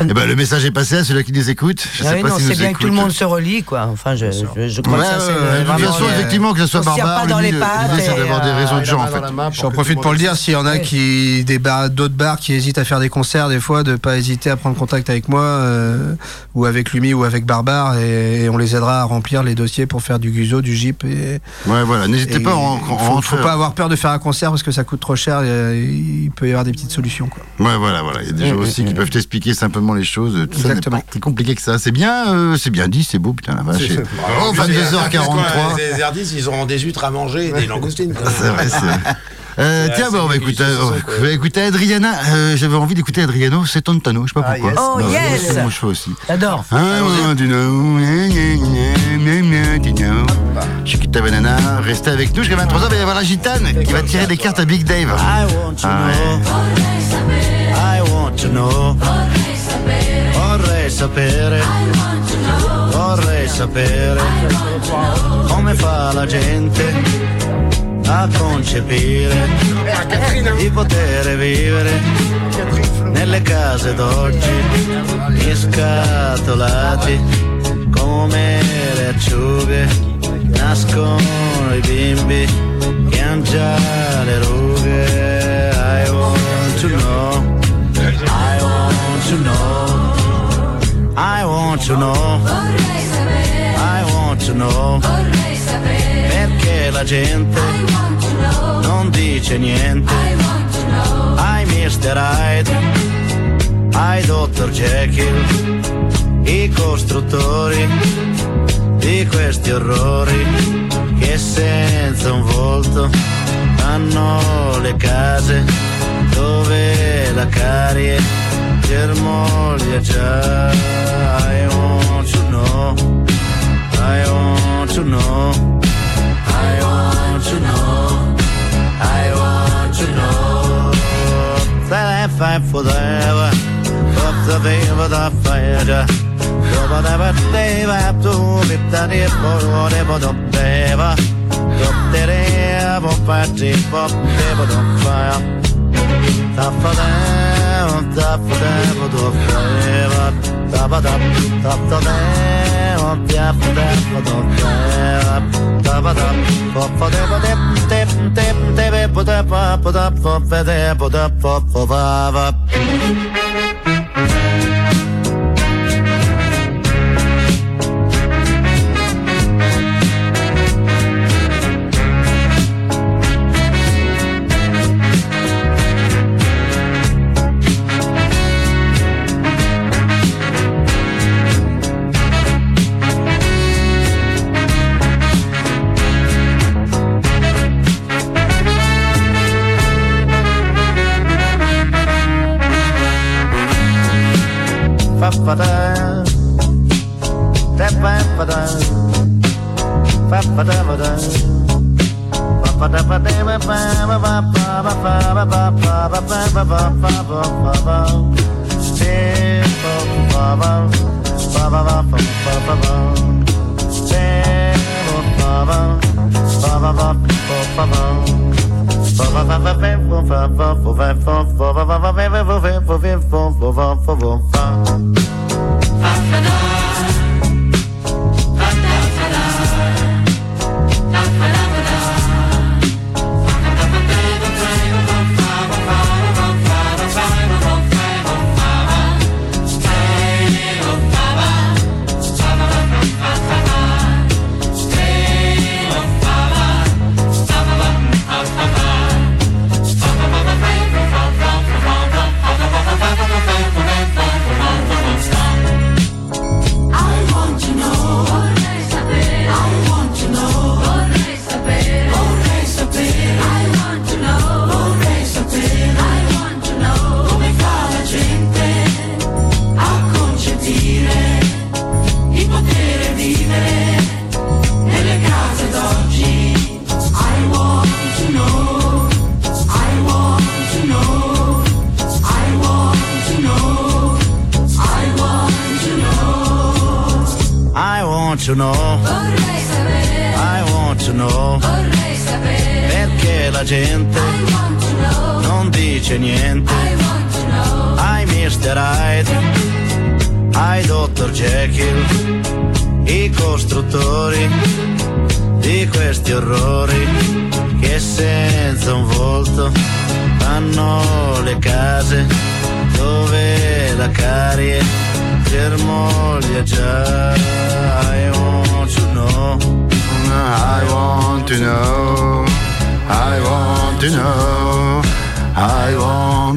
Et ben, le message est passé à celui qui nous écoute. Je Ah sais oui, pas non, si c'est nous bien que tout le écoute. monde se relie, quoi. Enfin, je, je, je crois Ouais, que ça, c'est façon, le- effectivement, que ce soit on barbare, pas dans les pattes. C'est euh, réseaux de gens, en fait. J'en profite pour le dire, s'il y en a qui des bars, d'autres bars qui hésitent à faire des concerts, des fois, de pas hésiter à prendre contact avec moi euh, ou avec Lumi ou avec Barbare et, et on les aidera à remplir les dossiers pour faire du Guzo, du Jeep. Et, Ouais, voilà, n'hésitez pas en- en faut, pas avoir peur de faire un concert parce que ça coûte trop cher. et il peut y avoir des petites solutions. Quoi. Ouais, voilà, voilà. Il y a des gens aussi qui peuvent t'expliquer simplement les choses. Tout ça n'est Exactement. pas très compliqué que ça. C'est bien, euh, c'est bien dit, c'est beau, putain la vache. C'est- Oh, Bravo, 22h43. Les les artistes, ils auront des huîtres à manger et des langoustines. Quoi. C'est vrai, c'est vrai. Euh, tiens, bon, on va écouter, euh, on va écouter Adriana. Euh, J'avais envie d'écouter Adriano, c'est Tontano, je sais pas Ah, pourquoi. yes. Oh, Bah, yes. c'est mon choix aussi. J'adore. Yeah, to know. Chiquita Banana, restez avec nous jusqu'à 23h. Il va y avoir la gitane qui va tirer des cartes à Big Dave. I want to Ah ouais. know. I want to know. Vorrei sapere. Vorrei sapere. Come fa la gente? A concepire di poter vivere nelle case d'oggi scatolati come le acciughe nascono i bimbi che hanno già le rughe. I want to know I want to know I want to know I want to know la gente non dice niente ai Mr. Hyde ai Dr. Jekyll i costruttori di questi orrori che senza un volto hanno le case dove la carie germoglia già I want to know I want to know I to know. I want to know. That if I forever up the favor the fire Dopo never stay up to be that if for whatever the deva Up there ever party down, tap for them, or don't care. Tap a tap, tap for them, tap for them, or don't care. Tap a tap, pop for them, tap, tap, tap, tap, put up, put up, put up, put up, put up, put up, put up, put up, put up, vou vou vou vou vou vou vou vou vou vou vou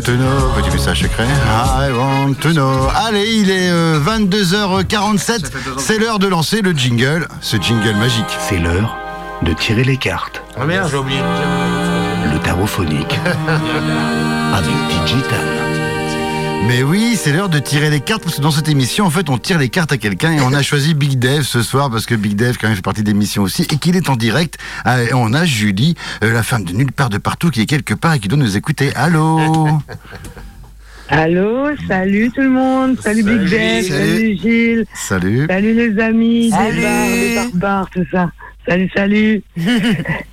want to know. Petit message secret. I want to know. Allez, il est euh, 22h47. C'est l'heure de lancer le jingle. Ce jingle magique. C'est l'heure de tirer les cartes. Ah merde, j'ai oublié de dire. Le tarot phonique. Avec Digital. Mais oui, c'est l'heure de tirer les cartes parce que dans cette émission, en fait, on tire les cartes à quelqu'un et on a choisi Big Dev ce soir parce que Big Dev quand même fait partie de l'émission aussi et qu'il est en direct. Euh, Et on a Julie, euh, la femme de nulle part de partout, qui est quelque part et qui doit nous écouter. Allô Allô, salut tout le monde, salut, Big Ben, salut. Gilles, Salut. salut les amis, Salut. les barres, les barbares, tout ça. Salut, salut.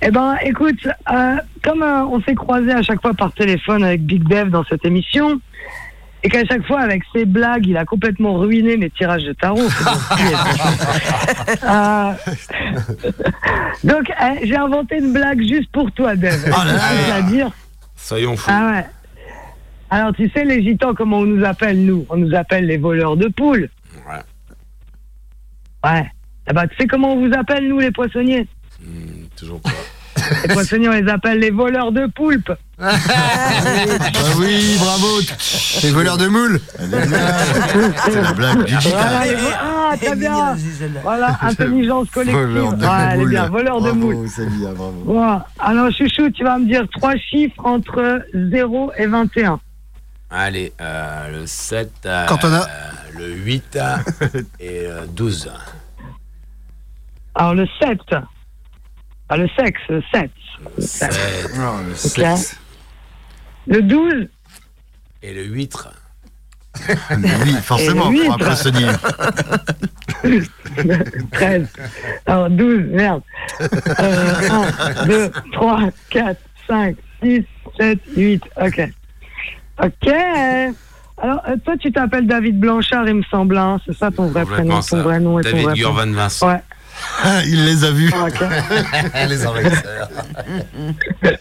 eh ben, écoute, euh, comme euh, on s'est croisés à chaque fois par téléphone avec Big Dev dans cette émission, et qu'à chaque fois, avec ses blagues, il a complètement ruiné mes tirages de tarot. Euh, donc, eh, j'ai inventé une blague juste pour toi, que Oh là là. la dire Soyons fous. ah ouais. Alors, tu sais, les gitans, comment on nous appelle, nous? On nous appelle les voleurs de poules. Ouais. Ouais. Eh ben, tu sais comment on vous appelle, nous, les poissonniers? Toujours pas. Les poissonniers, on les appelle les voleurs de poulpes. Ah oui, bravo. Les voleurs de moules. C'est la blague du Voilà, les Ah, très bien. Voilà, intelligence collective. Ouais, elle est moules. bien, voleur de Bravo, moules. Célia, bravo. Bon, alors, chouchou, tu vas me dire trois chiffres entre 0 et 21. Allez, euh, le 7, euh, Quand on a- euh, le 8 euh, et euh, 12. Alors, le 7. Ah, le sexe, le 7. Sept. Non, le Ok. sexe. Le 12. Et le 8. Oui, forcément, Et le pour un huître. poissonnier. 13. Alors, 12, merde. Euh, 1, 2, 3, 4, 5, 6, 7, 8. Ok. Ok. Alors, euh, toi, tu t'appelles David Blanchard, il me semble. Hein. C'est ça ton vrai prénom, ton ça. vrai nom et ton David vrai Gurvan prénom. Vincent. Ouais. Il les a vus. Ok. Les envahisseurs.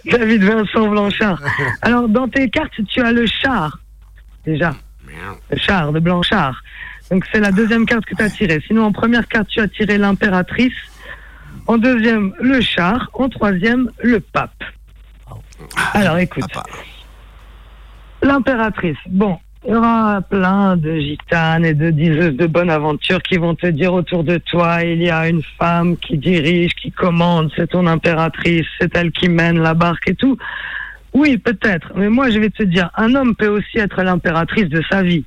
David Vincent Blanchard. Alors, dans tes cartes, tu as le char. Déjà. Le char de Blanchard. Donc, c'est la deuxième carte que tu as tirée. Sinon, en première carte, tu as tiré l'impératrice. En deuxième, le char. En troisième, le pape. Alors, écoute. L'impératrice. Bon, il y aura plein de gitanes et de diseuses de bonne aventure qui vont te dire autour de toi, il y a une femme qui dirige, qui commande, c'est ton impératrice, c'est elle qui mène la barque et tout. Oui, peut-être, mais moi je vais te dire, un homme peut aussi être l'impératrice de sa vie.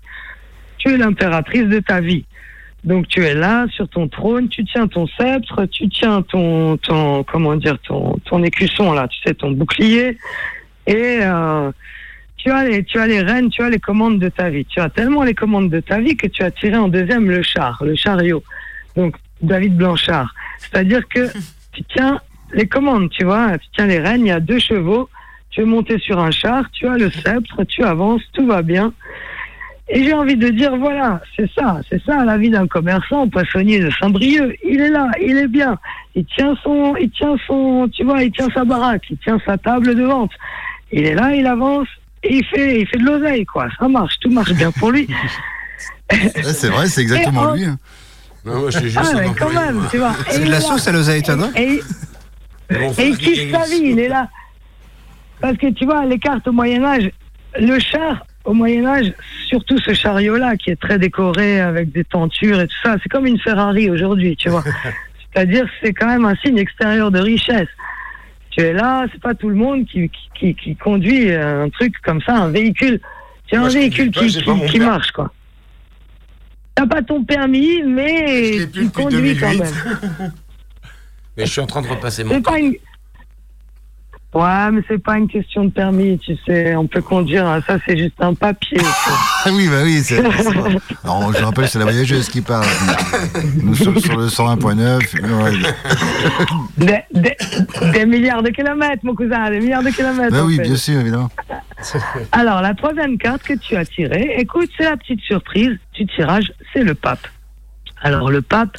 Tu es l'impératrice de ta vie. Donc tu es là sur ton trône, tu tiens ton sceptre, tu tiens ton, ton comment dire, ton, ton écusson là, tu sais, ton bouclier, et euh, tu as les, tu as les rênes, tu as les commandes de ta vie. Tu as tellement les commandes de ta vie que tu as tiré en deuxième le char, le chariot. Donc David Blanchard. C'est-à-dire que tu tiens les commandes, tu vois, tu tiens les rênes, il y a deux chevaux, tu es monté sur un char, tu as le sceptre, tu avances, tout va bien. Et j'ai envie de dire, voilà, c'est ça, c'est ça la vie d'un commerçant, poissonnier de Saint-Brieuc. Il est là, il est bien. Il tient son, il tient son, tu vois, il tient sa baraque, il tient sa table de vente. Il est là, il avance, et il fait, il fait de l'oseille, quoi. Ça marche, tout marche bien pour lui. Ouais, C'est vrai, c'est exactement lui. hein. Non, moi, je suis juste Ah, un mais quand employé, même, moi. tu vois. Et C'est de la sauce à l'oseille, toi, non Et, Bon, et il kiffe sa vie, il est là. Parce que tu vois, les cartes au Moyen-Âge, le char au Moyen-Âge, surtout ce chariot-là qui est très décoré avec des tentures et tout ça, c'est comme une Ferrari aujourd'hui, tu vois. C'est-à-dire, c'est quand même un signe extérieur de richesse. Tu es là, c'est pas tout le monde qui, qui, qui, qui conduit un truc comme ça, un véhicule. C'est un véhicule pas, qui, qui, marche, quoi. T'as pas ton permis, mais tu conduis quand 2008. même. Mais je suis en train de repasser mon C'est pas une... Ouais, mais c'est pas une question de permis, tu sais. On peut conduire, hein, ça c'est juste un papier. Ah oui, bah oui. c'est- Alors, je rappelle, c'est la voyageuse qui parle. Nous sommes sur le 101.9. ouais. Des, des- des milliards de kilomètres, mon cousin, des milliards de kilomètres. Bah oui, fait. bien sûr, évidemment. Alors, la troisième carte que tu as tirée, écoute, c'est la petite surprise du tirage, c'est le pape. Alors, le pape,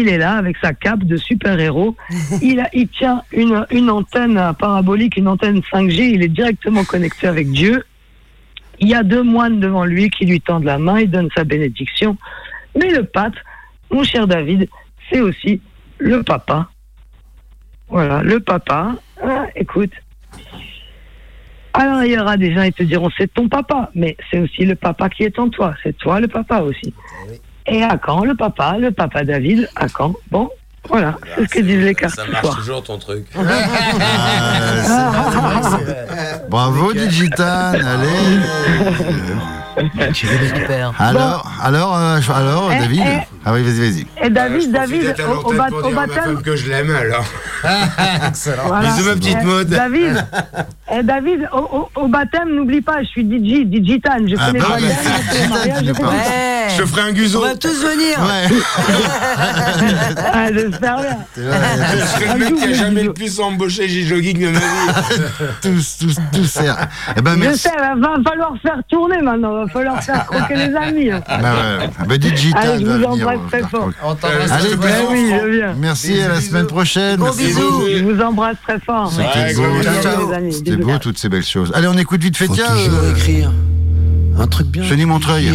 il est là avec sa cape de super-héros. il, a- il tient une, une antenne parabolique, une antenne 5G. Il est directement connecté avec Dieu. Il y a deux moines devant lui qui lui tendent la main, il donne sa bénédiction. Mais le pape, mon cher David, c'est aussi le papa. Voilà, le papa. Ah, écoute, alors, il y aura des gens qui te diront c'est ton papa, mais c'est aussi le papa qui est en toi. C'est toi le papa aussi. Et à quand le papa Le papa David À quand? Bon, voilà, c'est ce que disent les cartes Ça marche soir. toujours ton truc. Bravo, Digitan. Allez. Super. Alors, alors, euh, alors, Eh, David eh. Ah oui, vas-y, vas-y. Et David, David, au, au bat- au baptême. que je l'aime alors. Voilà. Bisous ma petite Eh, mode. David, eh, David au, au- au baptême, n'oublie pas, je suis DJ, Digitan. Je Ah bah je te ferai un guzo. On va tous venir. Ah, J'espère bien. Je serai le mec qui a jamais le plus embauché chez Jogging de ma vie. tous, tous, tous. Eh ben, Je merci. sais, va va falloir faire tourner maintenant, va falloir faire croquer les amis. hein. Bah ouais. Bah, Allez, je vous venir. embrasse très fort. Allez, oui, je viens. Merci, à la semaine prochaine. Gros Merci. bisous. Je vous embrasse très fort. C'était beau, c'était beau toutes ces belles choses. Allez, on écoute vite fait, tiens. euh, écrire un truc bien. Chenille Montreuil,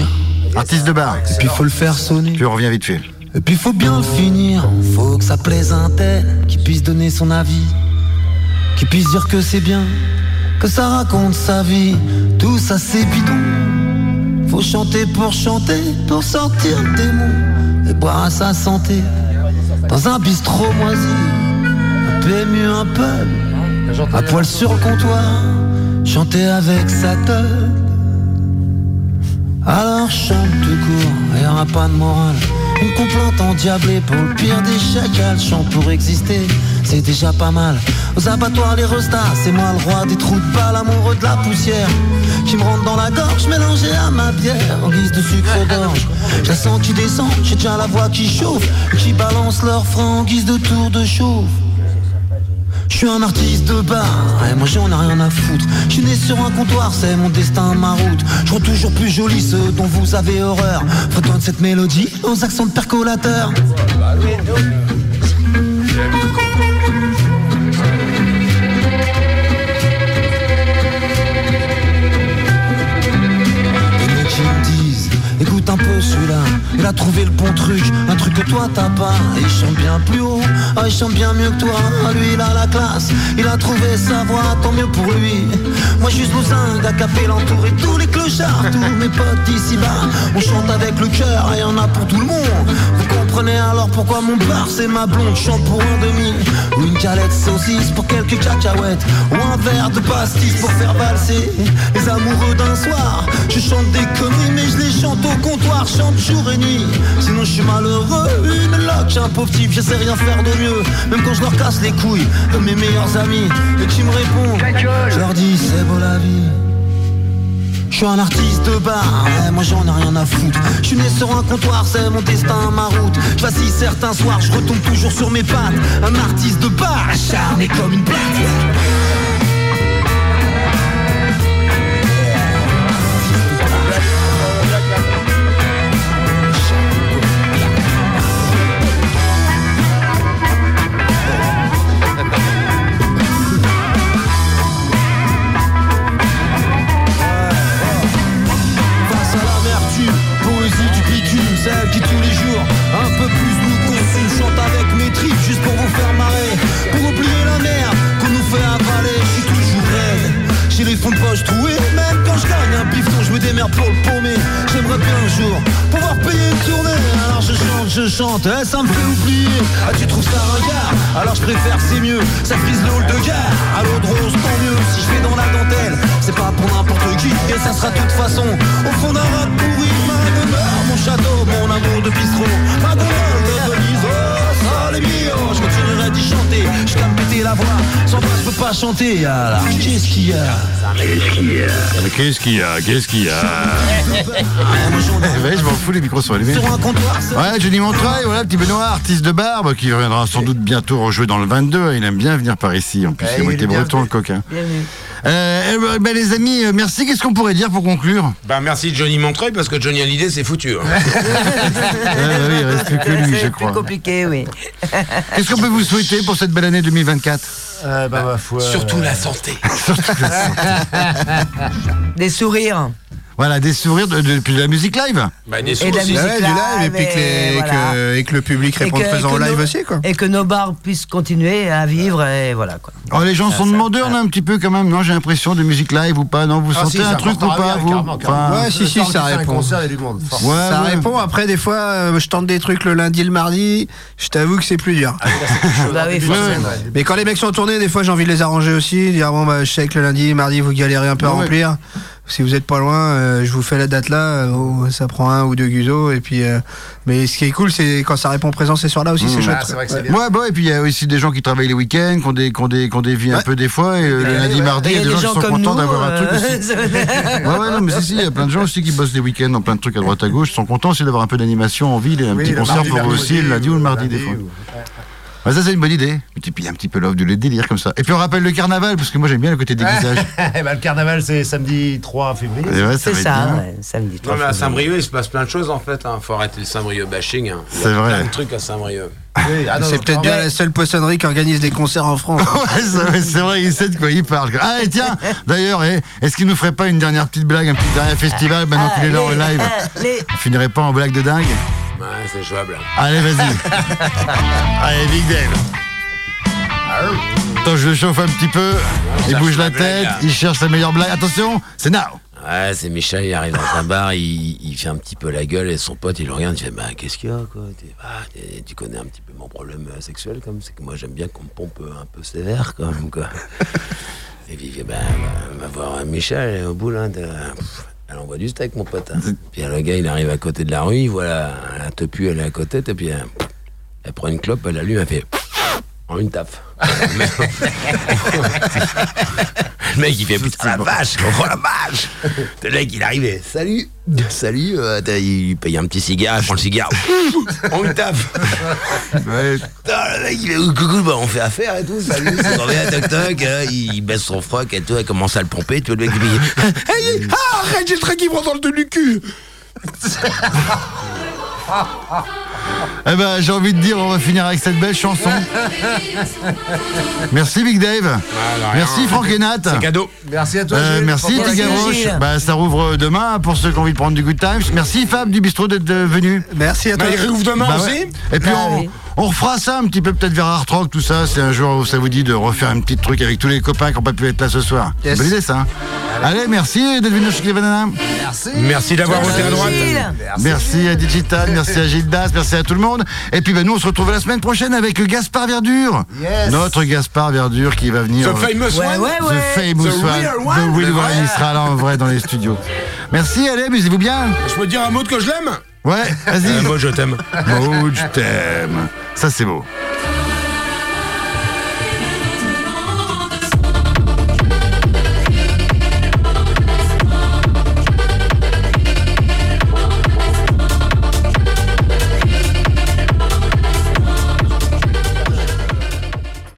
artiste de bar. Et puis faut le faire sonner. Puis on revient vite fait. Et puis faut bien le finir. Faut que ça plaise à un tel qui puisse donner son avis, qui puisse dire que c'est bien, que ça raconte sa vie. Tout ça c'est bidon. Faut chanter pour chanter, pour sortir le démon et boire à sa santé. Dans un bistrot moisi, un PMU, un pub, à poil sur le comptoir, chanter avec sa teub. Alors chante tout court, y aura pas de morale. Une complainte endiablée pour le pire des chacals. Chante pour exister, c'est déjà pas mal. Aux abattoirs, les restas, c'est moi le roi des trous de balle, amoureux de la poussière. Qui me rentre dans la gorge, mélangée à ma bière, en guise de sucre d'orge. Je la sens qui descend, j'ai déjà la voix qui chauffe, qui balance leur frein en guise de tour de chauffe. Je suis un artiste de bar, et moi j'en ai rien à foutre. Je suis né sur un comptoir, c'est mon destin, ma route. Je rends toujours plus joli ceux dont vous avez horreur. Fredonne cette mélodie aux accents de percolateur. Un peu celui-là, il a trouvé le bon truc, un truc que toi t'as pas. Il chante bien plus haut, ah, il chante bien mieux que toi. Ah, lui il a la classe, il a trouvé sa voix, tant mieux pour lui. Moi juste zingues à caper l'entouré, tous les clochards, tous mes potes d'ici bas. On chante avec le cœur et y en a pour tout le monde. Alors pourquoi mon bar c'est ma blonde, chante pour un demi. Ou une galette saucisse pour quelques cacahuètes. Ou un verre de pastis pour faire valser les amoureux d'un soir. Je chante des conneries mais je les chante au comptoir, chante jour et nuit. Sinon je suis malheureux, une loque, un pauvre type, je sais rien faire de mieux. Même quand je leur casse les couilles de mes meilleurs amis et qui me répondent, je leur dis c'est beau la vie. Je suis un artiste de bar, ouais, moi j'en ai rien à foutre. Je suis né sur un comptoir, c'est mon destin, ma route. Je vacille certains soirs, je retombe toujours sur mes pattes. Un artiste de bar, acharné comme une plate. Chante, eh, ça me fait oublier. Ah, tu trouves ça ringard Alors je préfère, c'est mieux. Ça frise le de gare. À l'eau de rose, tant mieux. Si je vais dans la dentelle, c'est pas pour n'importe qui. Et ça sera de toute façon au fond d'un rat pourri. Ma demeure, mon château, mon amour de bistrot. Les. Je continuerai d'y chanter, je peux péter la voix. Sans voix, je peux pas chanter alors. Qu'est-ce qu'il y a? Qu'est-ce qu'il y a? Qu'est-ce qu'il y a? Qu'est-ce qu'il y a? Ouais, je m'en fous, les micros sont allumés. Ouais, Johnny Montreuil, voilà, petit Benoît, artiste de barbe, qui reviendra sans doute bientôt rejouer dans le 22. Il aime bien venir par ici. En plus, Ouais, il a été breton, le coquin. Euh, eh ben, ben, les amis, euh, merci. Qu'est-ce qu'on pourrait dire pour conclure Bah merci Johnny Montreuil parce que Johnny Hallyday c'est foutu. hein. Bah oui, il reste plus que lui, je crois. compliqué, oui. Qu'est-ce qu'on peut vous souhaiter pour cette belle année 2024 Euh, bah, Surtout la santé. Des sourires. Voilà, des sourires de, de- puis de la musique live. Bah, des Et de la musique Ouais, du live, et puis que, les- et que- voilà. et que le public réponde présent au live nos- aussi, quoi. Et que nos bars puissent continuer à vivre, et voilà, quoi. Oh, les gens sont demandeurs, là, un petit peu quand même. Non, j'ai l'impression de musique live ou pas. Non, vous Ah, sentez si, un truc ou pas, vous carrément, carrément. Enfin, Ouais, si, si, ça répond. concert, il y a du monde. force. Ouais, ça ouais. répond. Après, des fois, euh, je tente des trucs le lundi, le mardi. Je t'avoue que c'est plus dur. Mais quand les mecs sont en tournée, des fois, j'ai envie de les arranger aussi. Dire, bon, bah, je sais que le lundi, mardi, vous galérez un peu à remplir. Si vous êtes pas loin, euh, je vous fais la date là. euh, ça prend un ou deux guzos. Et puis, euh, mais ce qui est cool, c'est quand ça répond présent ces soirs-là aussi, c'est Ah, chouette. c'est quoi. vrai que c'est Ouais. bien. Ouais, bah, et puis il y a aussi des gens qui travaillent les week-ends, qui ont des, qui ont des, qui ont des vies un Ouais. peu des fois, et euh, le lundi, mardi, il y a des gens, qui sont contents d'avoir un truc aussi. Ouais, ouais, non, mais si, il y a plein de gens aussi qui bossent des week-ends dans plein de trucs à droite à gauche, sont contents aussi d'avoir un peu d'animation en ville et un Oui, petit concert pour eux aussi, le lundi ou le mardi, des fois. Ça, c'est une bonne idée. Et puis, il y a un petit peu l'offre de les délire comme ça. Et puis, on rappelle le carnaval, parce que moi, j'aime bien le côté déguisage. Eh ben, le carnaval, c'est samedi 3 février. Et ouais, ça C'est ça, ouais, samedi. Non trois mais à. Saint-Brieuc il se passe plein de choses en fait. Hein. Faut arrêter le Saint-Brieuc bashing. hein. Il y a C'est vrai. Plein de trucs à Saint-Brieuc. Oui, ah non, C'est non, peut-être non, bien la seule poissonnerie qui organise des concerts en France. Ouais, c'est c'est vrai, il sait de quoi il parle. Ah, et tiens, d'ailleurs, eh, est-ce qu'il nous ferait pas une dernière petite blague, un petit dernier festival, maintenant qu'il est là en live ah, On finirait pas en blague de dingue Ouais, c'est jouable. Allez, vas-y. Allez, Big Dave. Attends, je le chauffe un petit peu. Il bouge la blague, tête, il cherche la meilleure blague. Attention, c'est now. Ouais, c'est Michel, il arrive dans un bar, il, il fait un petit peu la gueule et son pote il le regarde, il fait Bah, qu'est-ce qu'il y a quoi? Bah, Tu connais un petit peu mon problème euh, sexuel, comme c'est que moi j'aime bien qu'on me pompe un peu sévère, quand même, quoi. et puis il fait Bah, va, va voir Michel, et au bout là, de- pff, elle envoie du steak, mon pote. hein. Puis le gars il arrive à côté de la rue, il voit la, la tepu, elle est à côté, et puis euh, elle prend une clope, elle allume, elle fait en une taf. le mec il fait putain la vache, oh la vache Le mec il arrive et salut, salut, euh, il paye un petit cigare, il prend le cigare, en une taf. Ouais. Le mec il fait coucou, bah, on fait affaire et tout, salut, c'est revient, toc toc, euh, il baisse son froc et tout, elle commence à le pomper, tu vois le mec il dit Hey, ah, arrête, j'ai le train qui prend dans le dos du cul Eh ben, j'ai envie de dire, on va finir avec cette belle chanson. Merci, Big Dave. Merci, Franck et Nat. C'est cadeau. Merci à toi. Euh, merci pour ton Tiggy accueil. Roche. Gilles. Bah, ça rouvre demain pour ceux qui ont envie de prendre du Good Times. Merci Fab du bistrot d'être venu. Merci à toi. Bah, il réouvre demain Bah aussi ouais. Et puis Bah on, oui. On refera ça un petit peu peut-être vers Art Rock, tout ça. C'est un jour où ça vous dit de refaire un petit truc avec tous les copains qui n'ont pas pu être là ce soir. Yes. Bonne idée ça. hein. Allez, merci d'être venu chez les Bananas. Merci. Merci d'avoir voté à droite. Gilles. Merci à Digital, merci à Gildas, merci à tout le monde. Et puis ben, nous on se retrouve la semaine prochaine avec Gaspard Verdure. Yes. Notre Gaspard Verdure qui va venir. The famous Ouais, one ouais, The famous The one. real The real one. Il sera là en vrai dans les studios. Merci, allez, amusez-vous bien. Je peux dire un mot de que je l'aime Ouais, vas-y. Euh, Moi je t'aime. Maud, je t'aime. Ça c'est beau.